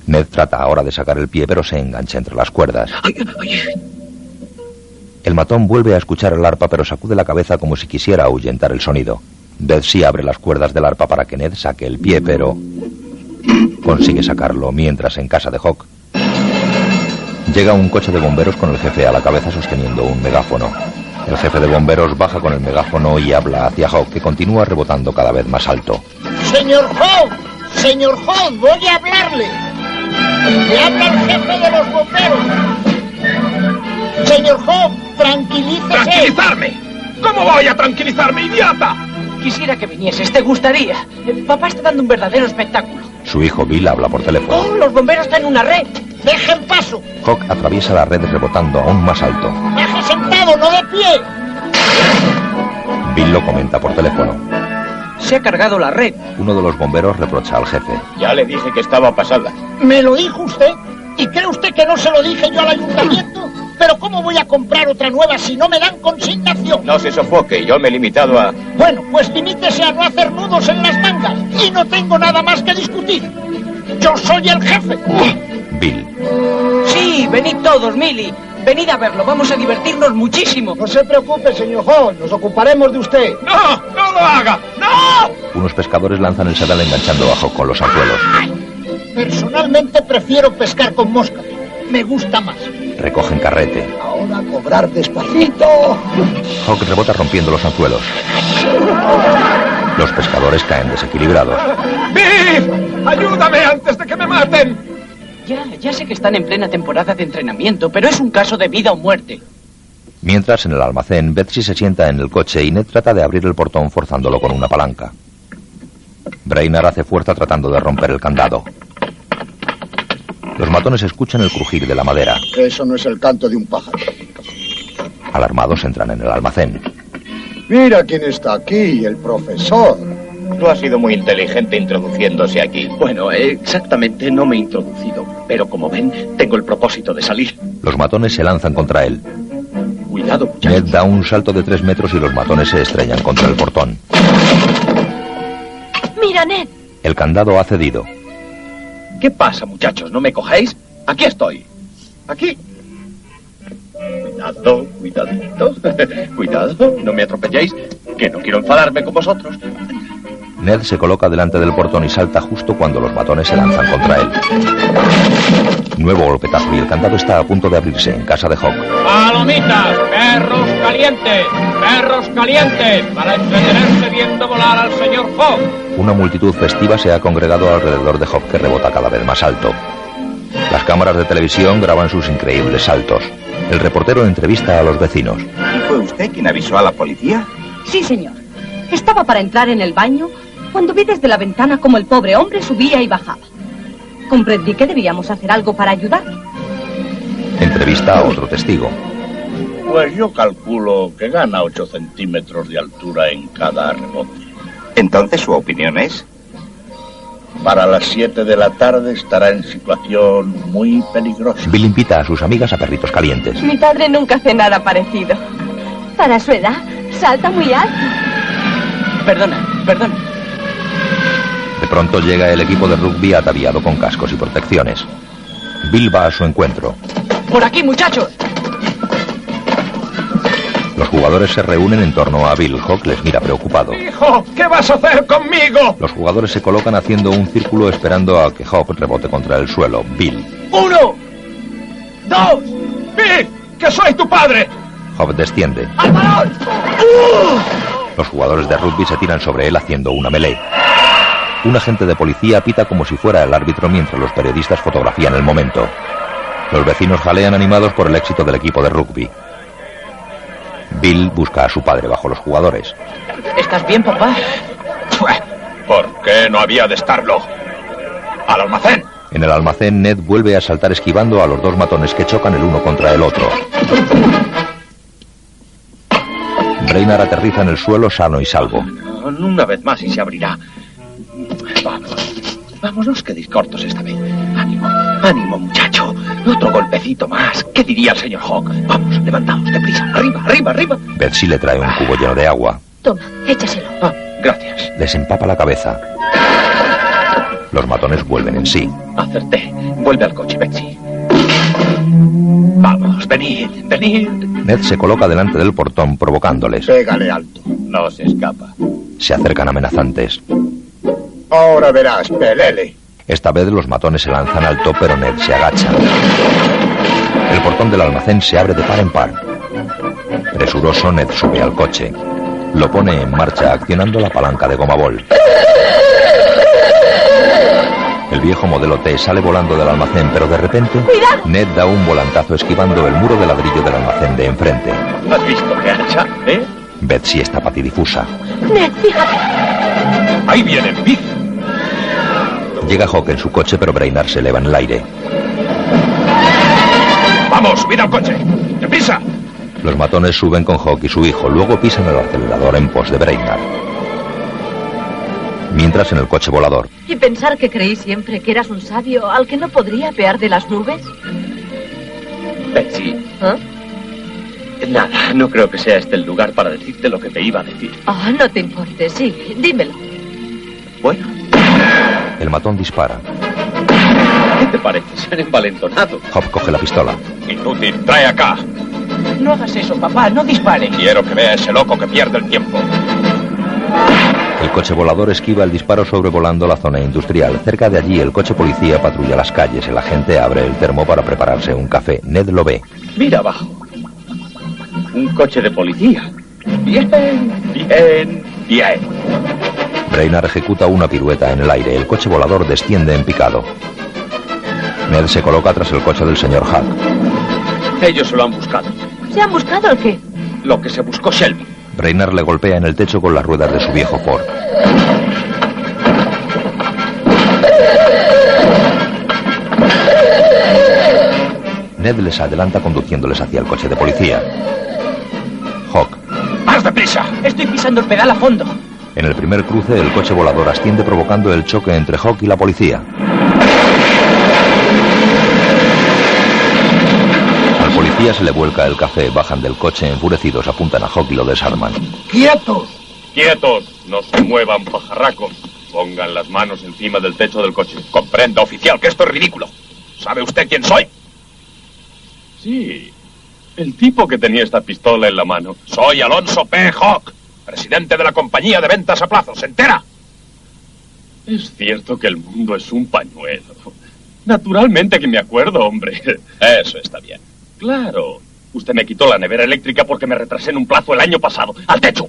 Ned trata ahora de sacar el pie, pero se engancha entre las cuerdas. El matón vuelve a escuchar el arpa, pero sacude la cabeza como si quisiera ahuyentar el sonido. Betsy abre las cuerdas del arpa para que Ned saque el pie, pero consigue sacarlo mientras en casa de Hawk llega un coche de bomberos con el jefe a la cabeza sosteniendo un megáfono. El jefe de bomberos baja con el megáfono y habla hacia Hawk, que continúa rebotando cada vez más alto. Señor Hawk, señor Hawk, voy a hablarle. Le habla el jefe de los bomberos. Señor Hawk, tranquilícese. ¡Tranquilizarme! ¿Cómo voy a tranquilizarme, idiota? Quisiera que vinieses, te gustaría. Eh, Papá está dando un verdadero espectáculo. Su hijo Bill habla por teléfono. Oh, los bomberos están en una red. Dejen paso. Hawk atraviesa la red rebotando aún más alto. Baje sentado, no de pie. Bill lo comenta por teléfono. Se ha cargado la red. Uno de los bomberos reprocha al jefe. Ya le dije que estaba pasada. ¿Me lo dijo usted? ¿Y cree usted que no se lo dije yo al ayuntamiento? Pero ¿cómo voy a comprar otra nueva si no me dan consignación? No se sofoque, yo me he limitado a... Bueno, pues limítese a no hacer nudos en las mangas. Y no tengo nada más que discutir. Yo soy el jefe. Bill. Sí, venid todos, Milly. Venid a verlo, vamos a divertirnos muchísimo. No se preocupe, señor Hall, nos ocuparemos de usted. ¡No! ¡No lo haga! ¡No! Unos pescadores lanzan el sedal enganchando a Hawk con los anzuelos. Personalmente prefiero pescar con mosca. Me gusta más. Recogen carrete. Ahora cobrar despacito. Hawk rebota rompiendo los anzuelos. Los pescadores caen desequilibrados. ¡Biff! ¡Ayúdame antes de que me maten! Ya, ya sé que están en plena temporada de entrenamiento, pero es un caso de vida o muerte. Mientras en el almacén, Betsy se sienta en el coche y Ned trata de abrir el portón forzándolo con una palanca. Brainard hace fuerza tratando de romper el candado. Los matones escuchan el crujir de la madera. Eso no es el canto de un pájaro. Alarmados entran en el almacén. Mira quién está aquí, el profesor. Tú has sido muy inteligente introduciéndose aquí. Bueno, exactamente no me he introducido, pero como ven, tengo el propósito de salir. Los matones se lanzan contra él. Cuidado, muchachos. Ned da un salto de tres metros y los matones se estrellan contra el portón. Mira, Ned. El candado ha cedido. ¿Qué pasa, muchachos? ¿No me cogéis? Aquí estoy. Aquí. Cuidado, cuidadito. Cuidado, no me atropelléis, que no quiero enfadarme con vosotros. Ned se coloca delante del portón y salta justo cuando los matones se lanzan contra él. Nuevo golpetazo y el candado está a punto de abrirse en casa de Hawk. ¡Palomitas! ¡Perros calientes! ¡Perros calientes! Para entretenerse viendo volar al señor Hawk. Una multitud festiva se ha congregado alrededor de Hawk que rebota cada vez más alto. Las cámaras de televisión graban sus increíbles saltos. El reportero entrevista a los vecinos. ¿Y fue usted quien avisó a la policía? Sí, señor. Estaba para entrar en el baño cuando vi desde la ventana como el pobre hombre subía y bajaba. Comprendí que debíamos hacer algo para ayudarle. Entrevista a otro testigo. Pues yo calculo que gana 8 centímetros de altura en cada rebote. Entonces, ¿su opinión es? Para las 7 de la tarde estará en situación muy peligrosa. Bill invita a sus amigas a perritos calientes. Mi padre nunca hace nada parecido. Para su edad, salta muy alto. Perdona, perdona. Pronto llega el equipo de rugby ataviado con cascos y protecciones. Bill va a su encuentro. Por aquí, muchachos. Los jugadores se reúnen en torno a Bill. Hawk les mira preocupado. Hijo, ¿qué vas a hacer conmigo? Los jugadores se colocan haciendo un círculo esperando a que Hawk rebote contra el suelo. Bill. Uno, dos, Bill, que soy tu padre. Hawk desciende. ¡Al balón! Los jugadores de rugby se tiran sobre él haciendo una melee. Un agente de policía pita como si fuera el árbitro mientras los periodistas fotografían el momento. Los vecinos jalean animados por el éxito del equipo de rugby. Bill busca a su padre bajo los jugadores. ¿Estás bien, papá? ¿Por qué no había de estarlo? ¡Al almacén! En el almacén, Ned vuelve a saltar esquivando a los dos matones que chocan el uno contra el otro. Brainard aterriza en el suelo sano y salvo. Una vez más y se abrirá. Vamos, vamos, no os quedéis cortos esta vez. Ánimo, ánimo, muchacho. Otro golpecito más. ¿Qué diría el señor Hawk? Vamos, levantaos, deprisa. Arriba, arriba, arriba. Betsy le trae un cubo lleno de agua. Toma, échaselo. Ah, gracias. Les empapa la cabeza. Los matones vuelven en sí. Acerté. Vuelve al coche, Betsy. Vamos, venid, venid. Ned se coloca delante del portón provocándoles. Pégale alto. No se escapa. Se acercan amenazantes. Ahora verás, pelele. Esta vez los matones se lanzan alto, pero Ned se agacha. El portón del almacén se abre de par en par. Presuroso, Ned sube al coche. Lo pone en marcha accionando la palanca de gomabol. El viejo modelo T sale volando del almacén, pero de repente Ned da un volantazo esquivando el muro de ladrillo del almacén de enfrente. ¿Has visto qué hacha, eh? Betsy está patidifusa. Ned, fíjate. Ahí viene Big. Llega Hawk en su coche, pero Brainard se eleva en el aire. Vamos, subid al coche. ¡Deprisa! Los matones suben con Hawk y su hijo, luego pisan el acelerador en pos de Brainard. Mientras en el coche volador, Y pensar que creí siempre que eras un sabio al que no podría pear de las nubes. Betsy, ¿Ah? nada, no creo que sea este el lugar para decirte lo que te iba a decir. Ah, no te importe, sí, dímelo. Bueno, el matón dispara. ¿qué te parece ser envalentonado? Hawk coge la pistola. Inútil, trae acá. No hagas eso, papá, no dispare. Quiero que vea ese loco que pierde el tiempo. El coche volador esquiva el disparo sobrevolando la zona industrial. Cerca de allí, el coche policía patrulla las calles. El agente abre el termo para prepararse un café. Ned lo ve. Mira abajo. Un coche de policía. Bien, bien, bien. Brainard ejecuta una pirueta en el aire. El coche volador desciende en picado. Ned se coloca tras el coche del señor Huck. Ellos se lo han buscado. ¿Se han buscado el qué? Lo que se buscó Shelby. Brainard le golpea en el techo con las ruedas de su viejo Ford. Ned les adelanta conduciéndoles hacia el coche de policía. Hawk. ¡Más deprisa! Estoy pisando el pedal a fondo. En el primer cruce, el coche volador asciende provocando el choque entre Hawk y la policía. Al policía se le vuelca el café, bajan del coche enfurecidos, apuntan a Hawk y lo desarman. ¡Quietos! ¡Quietos! No se muevan, pajarracos. Pongan las manos encima del techo del coche. Comprenda, oficial, que esto es ridículo. ¿Sabe usted quién soy? Sí. El tipo que tenía esta pistola en la mano. Soy Alonso P. Hawk, presidente de la compañía de ventas a plazo. ¿Se entera? Es cierto que el mundo es un pañuelo. Naturalmente que me acuerdo, hombre. Eso está bien. Claro. Usted me quitó la nevera eléctrica porque me retrasé en un plazo el año pasado. ¡Al techo!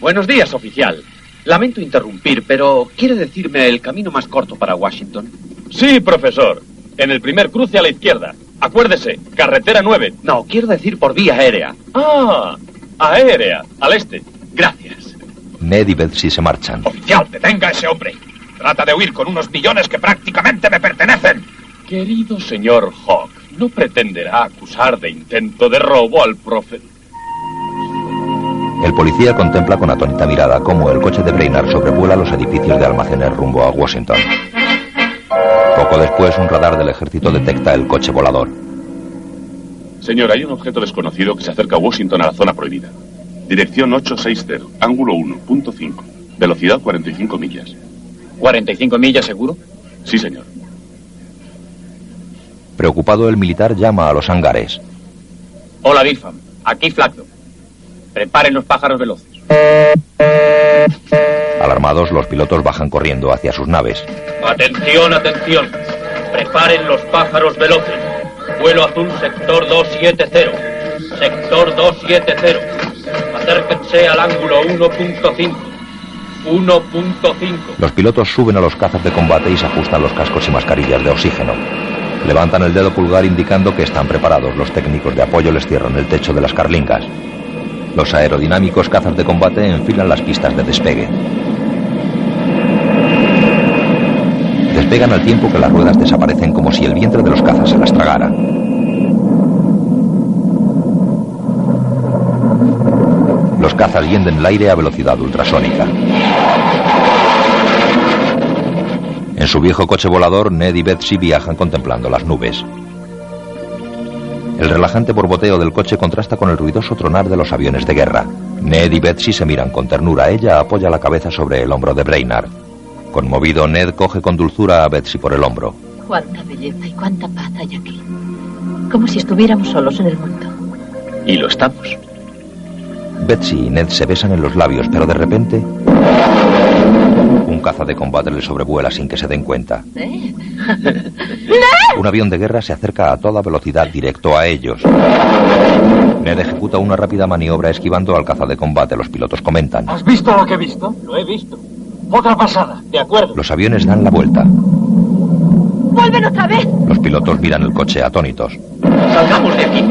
Buenos días, oficial. Lamento interrumpir, pero ¿quiere decirme el camino más corto para Washington? Sí, profesor. En el primer cruce a la izquierda. Acuérdese, carretera 9. No, quiero decir por vía aérea. Ah, aérea, al este. Gracias. Ned y Betsy se marchan. Oficial, detenga a ese hombre. Trata de huir con unos millones que prácticamente me pertenecen. Querido señor Hawk, no pretenderá acusar de intento de robo al profe... El policía contempla con atónita mirada cómo el coche de Brainard sobrevuela los edificios de almacenes rumbo a Washington. Poco después, un radar del ejército detecta el coche volador. Señor, hay un objeto desconocido que se acerca a Washington a la zona prohibida. Dirección 860, ángulo 1.5, velocidad 45 millas. ¿45 millas seguro? Sí, señor. Preocupado, el militar llama a los hangares. Hola, Bifam. Aquí Flacdo. Preparen los pájaros veloces. Alarmados, los pilotos bajan corriendo hacia sus naves. Atención, atención. Preparen los pájaros veloces. Vuelo azul, sector 270. Sector 270. Acérquense al ángulo 1.5. 1.5. Los pilotos suben a los cazas de combate y se ajustan los cascos y mascarillas de oxígeno. Levantan el dedo pulgar indicando que están preparados. Los técnicos de apoyo les cierran el techo de las carlingas. Los aerodinámicos cazas de combate enfilan las pistas de despegue. Despegan al tiempo que las ruedas desaparecen como si el vientre de los cazas se las tragara. Los cazas hienden el aire a velocidad ultrasónica. En su viejo coche volador, Ned y Betsy viajan contemplando las nubes. El relajante borboteo del coche contrasta con el ruidoso tronar de los aviones de guerra. Ned y Betsy se miran con ternura. Ella apoya la cabeza sobre el hombro de Brainard. Conmovido, Ned coge con dulzura a Betsy por el hombro. Cuánta belleza y cuánta paz hay aquí. Como si estuviéramos solos en el mundo. Y lo estamos. Betsy y Ned se besan en los labios, pero de repente... Un caza de combate le sobrevuela sin que se den cuenta. ¿Eh? Un avión de guerra se acerca a toda velocidad directo a ellos. Ned ejecuta una rápida maniobra esquivando al caza de combate. Los pilotos comentan. ¿Has visto lo que he visto? Lo he visto. Otra pasada. De acuerdo. Los aviones dan la vuelta. ¡Vuelven otra vez! Los pilotos miran el coche atónitos. Salgamos de aquí.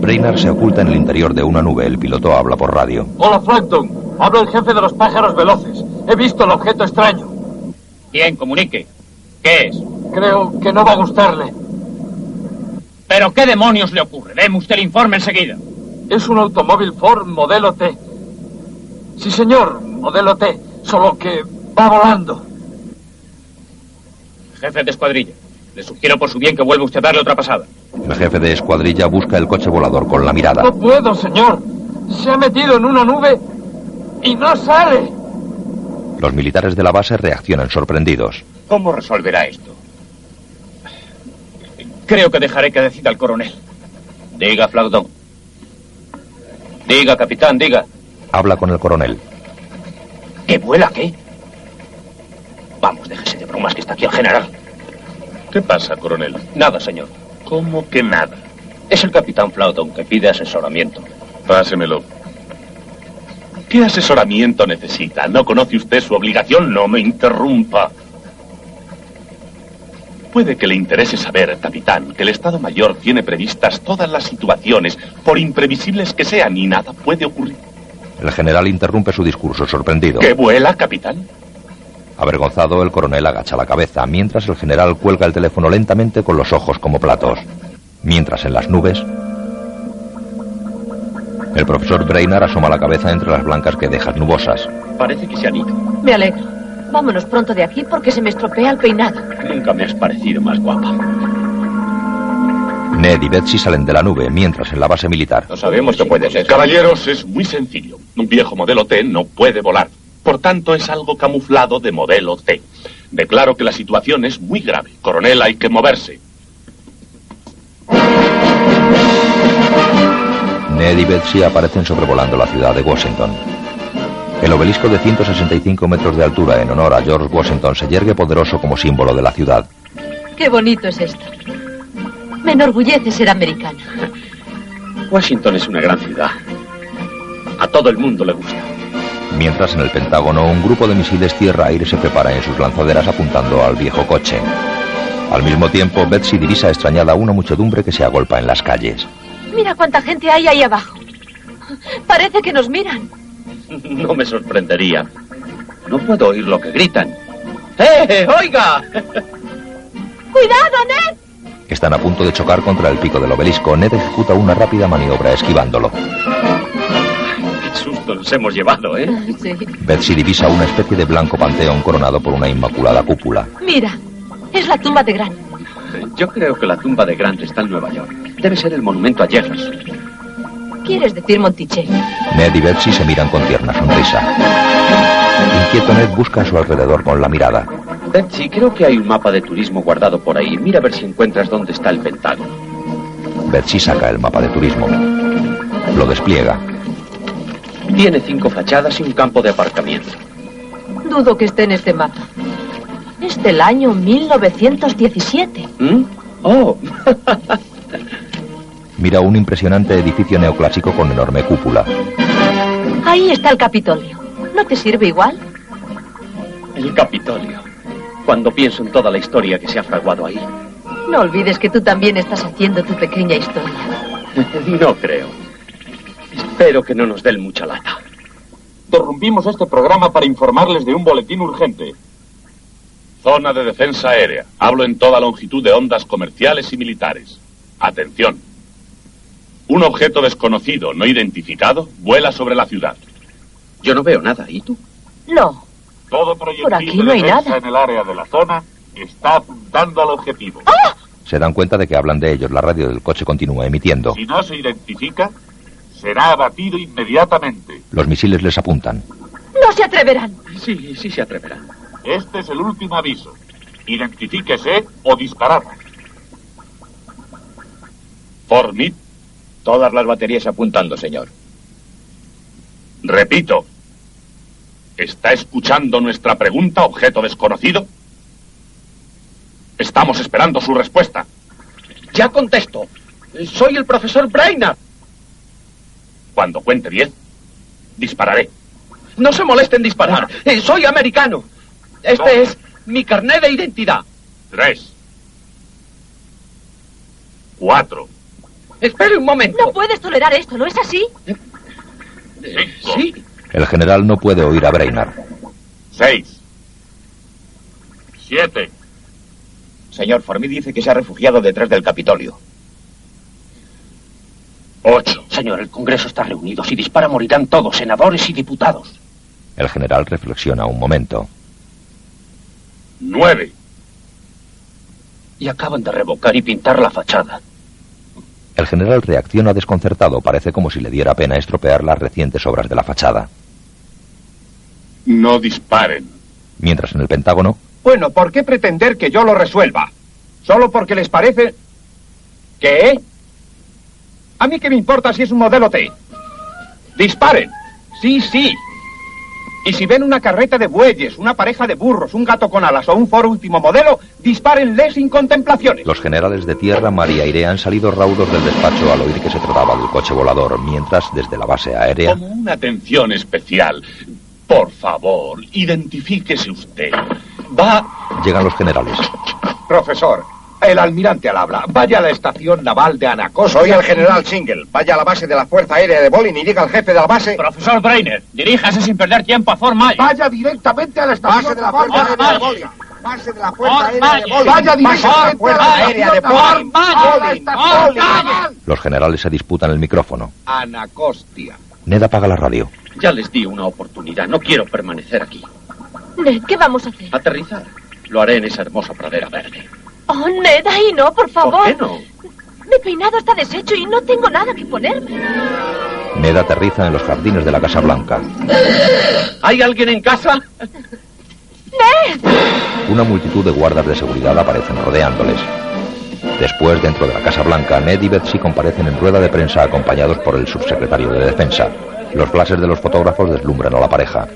Brainard se oculta en el interior de una nube. El piloto habla por radio. Hola, Flankton. Habla el jefe de los pájaros veloces. He visto el objeto extraño. Bien, comunique. ¿Qué es? Creo que no va a gustarle. ¿Pero qué demonios le ocurre? Deme usted el informe enseguida. Es un automóvil Ford modelo T. Sí, señor, modelo T. Solo que va volando. Jefe de escuadrilla. Le sugiero por su bien que vuelva usted a darle otra pasada. El jefe de escuadrilla busca el coche volador con la mirada. No puedo, señor. Se ha metido en una nube y no sale. Los militares de la base reaccionan sorprendidos. ¿Cómo resolverá esto? Creo que dejaré que decida el coronel. Diga, Flaudon. Diga, capitán, diga. Habla con el coronel. ¿Que vuela qué? Vamos, déjese de bromas que está aquí el general. ¿Qué pasa, coronel? Nada, señor. ¿Cómo que nada? Es el capitán Flaudon que pide asesoramiento. Pásemelo. ¿Qué asesoramiento necesita? ¿No conoce usted su obligación? No me interrumpa. Puede que le interese saber, capitán, que el Estado Mayor tiene previstas todas las situaciones, por imprevisibles que sean, y nada puede ocurrir. El general interrumpe su discurso sorprendido. ¿Qué vuela, capitán? Avergonzado, el coronel agacha la cabeza, mientras el general cuelga el teléfono lentamente con los ojos como platos. Mientras en las nubes, el profesor Brainard asoma la cabeza entre las blancas que dejan nubosas. Parece que se han ido. Me alegro. Vámonos pronto de aquí porque se me estropea el peinado. Nunca me has parecido más guapa. Ned y Betsy salen de la nube, mientras en la base militar. No sabemos qué puede ser. Caballeros, es muy sencillo. Un viejo modelo T no puede volar. Por tanto, es algo camuflado de modelo T. Declaro que la situación es muy grave. Coronel, hay que moverse. Ned y Betsy aparecen sobrevolando la ciudad de Washington. El obelisco de 165 metros de altura en honor a George Washington se yergue poderoso como símbolo de la ciudad. Qué bonito es esto. Me enorgullece ser americana. Washington es una gran ciudad. A todo el mundo le gusta. Mientras en el Pentágono un grupo de misiles tierra-aire se prepara en sus lanzaderas apuntando al viejo coche. Al mismo tiempo, Betsy divisa extrañada una muchedumbre que se agolpa en las calles. Mira cuánta gente hay ahí abajo. Parece que nos miran. No me sorprendería. No puedo oír lo que gritan. ¡Eh, oiga! ¡Cuidado, Ned! Están a punto de chocar contra el pico del obelisco. Ned ejecuta una rápida maniobra esquivándolo. ¡Qué susto nos hemos llevado, eh! Sí. Betsy divisa una especie de blanco panteón coronado por una inmaculada cúpula. Mira, es la tumba de Grant. Yo creo que la tumba de Grant está en Nueva York. Debe ser el monumento a Jefferson. ¿Quieres decir Monticello? Ned y Betsy se miran con tierna sonrisa. Inquieto Ned busca a su alrededor con la mirada. Betsy, creo que hay un mapa de turismo guardado por ahí. Mira a ver si encuentras dónde está el Pentágono. Betsy saca el mapa de turismo. Lo despliega. Tiene cinco fachadas y un campo de aparcamiento. Dudo que esté en este mapa. Es del año 1917. ¿Mm? Oh, Mira un impresionante edificio neoclásico con enorme cúpula. Ahí está el Capitolio. ¿No te sirve igual? el Capitolio. Cuando pienso en toda la historia que se ha fraguado ahí. No olvides que tú también estás haciendo tu pequeña historia. No creo. Espero que no nos den mucha lata. Interrumpimos este programa para informarles de un boletín urgente. Zona de defensa aérea. Hablo en toda longitud de ondas comerciales y militares. Atención. Un objeto desconocido, no identificado, vuela sobre la ciudad. Yo no veo nada. ¿Y tú? No. Todo proyectil Por aquí de no hay nada. en el área de la zona está apuntando al objetivo. Se dan cuenta de que hablan de ellos. La radio del coche continúa emitiendo. Si no se identifica, será abatido inmediatamente. Los misiles les apuntan. No se atreverán. Sí, sí se atreverán. Este es el último aviso. Identifíquese o disparad. Formid. Todas las baterías apuntando, señor. Repito. ¿Está escuchando nuestra pregunta, objeto desconocido? Estamos esperando su respuesta. Ya contesto. Soy el profesor Brainerd. Cuando cuente diez, dispararé. No se moleste en disparar. Eh, soy americano. Este es mi carnet de identidad. Tres. Cuatro. Espere un momento. No puedes tolerar esto, ¿no es así? Cinco. Sí. El general no puede oír a Brainard. Seis. Siete. Señor, Formid dice que se ha refugiado detrás del Capitolio. Ocho. Señor, el Congreso está reunido. Si dispara morirán todos, senadores y diputados. El general reflexiona un momento. Nueve. Y acaban de revocar y pintar la fachada. El general reacciona desconcertado. Parece como si le diera pena estropear las recientes obras de la fachada. No disparen. Mientras en el Pentágono, Bueno, ¿por qué pretender que yo lo resuelva? ¿Solo porque les parece? ¿Qué? ¿A mí qué me importa si es un modelo T? ¡Disparen! Sí, sí. Y si ven una carreta de bueyes, una pareja de burros, un gato con alas o un foro último modelo, dispárenle sin contemplaciones. los generales de tierra, mar y aire han salido raudos del despacho al oír que se trataba del coche volador, mientras desde la base aérea Como una atención especial. Por favor, identifíquese usted. Va. llegan los generales. Profesor, El almirante al habla. Vaya a la estación naval de Anacostia. Soy el general Single. Vaya a la base de la Fuerza Aérea de Bolin y diga al jefe de la base... Profesor Brainer, diríjase sin perder tiempo a Fort Myers. Vaya directamente a la estación Base de la Fuerza Aérea de Bolin. Base de la Fuerza Aérea de. Bolin. Vaya Base de la directamente Fuerza a la Aérea de Bolin. naval. A la estación Bolin. Los generales se disputan el micrófono. Anacostia. Ned apaga la radio. Ya les di una oportunidad. No quiero permanecer aquí. Ned, ¿qué vamos a hacer? Aterrizar. Lo haré en esa hermosa pradera verde. Oh, Ned, ahí no, por favor. ¿Por qué no? Mi peinado está deshecho y no tengo nada que ponerme. Ned aterriza en los jardines de la Casa Blanca. ¿Hay alguien en casa? ¡Ned! Una multitud de guardas de seguridad aparecen rodeándoles. Después, dentro de la Casa Blanca, Ned y Betsy comparecen en rueda de prensa acompañados por el subsecretario de Defensa. Los flashes de los fotógrafos deslumbran a la pareja.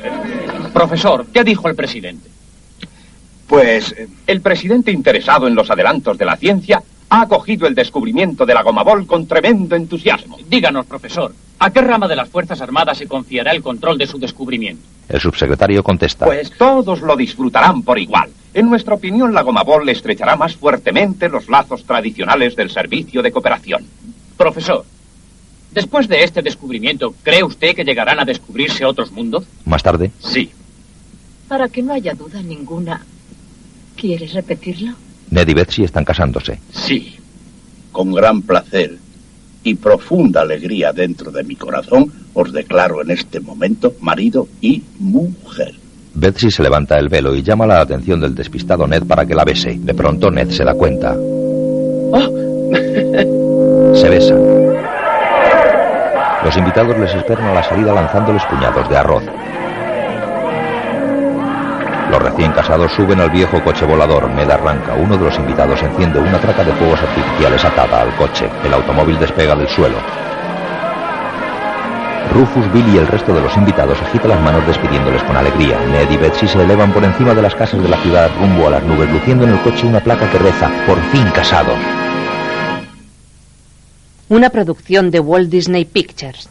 Profesor, ¿qué dijo el presidente? Pues eh, el presidente interesado en los adelantos de la ciencia ha acogido el descubrimiento de la gomabol con tremendo entusiasmo. Díganos, profesor, ¿a qué rama de las Fuerzas Armadas se confiará el control de su descubrimiento? El subsecretario contesta. Pues todos lo disfrutarán por igual. En nuestra opinión, la gomabol le estrechará más fuertemente los lazos tradicionales del servicio de cooperación. Profesor, después de este descubrimiento, ¿cree usted que llegarán a descubrirse otros mundos? Más tarde, Sí. Para que no haya duda ninguna, ¿quieres repetirlo? Ned y Betsy están casándose. Sí, con gran placer y profunda alegría dentro de mi corazón, os declaro en este momento marido y mujer. Betsy se levanta el velo y llama la atención del despistado Ned para que la bese. De pronto Ned se da cuenta. Se besan. Los invitados les esperan a la salida lanzándoles puñados de arroz. Los recién casados suben al viejo coche volador. Ned arranca. Uno de los invitados enciende una traca de fuegos artificiales atada al coche. El automóvil despega del suelo. Rufus, Bill y el resto de los invitados agitan las manos despidiéndoles con alegría. Ned y Betsy se elevan por encima de las casas de la ciudad rumbo a las nubes, luciendo en el coche una placa que reza, por fin casados. Una producción de Walt Disney Pictures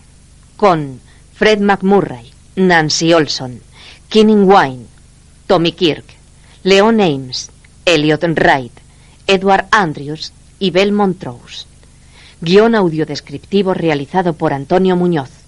con Fred McMurray, Nancy Olson, Keening Wine, Tommy Kirk, Leon Ames, Elliot Wright, Edward Andrews y Bell Montrose. Guión audiodescriptivo realizado por Antonio Muñoz.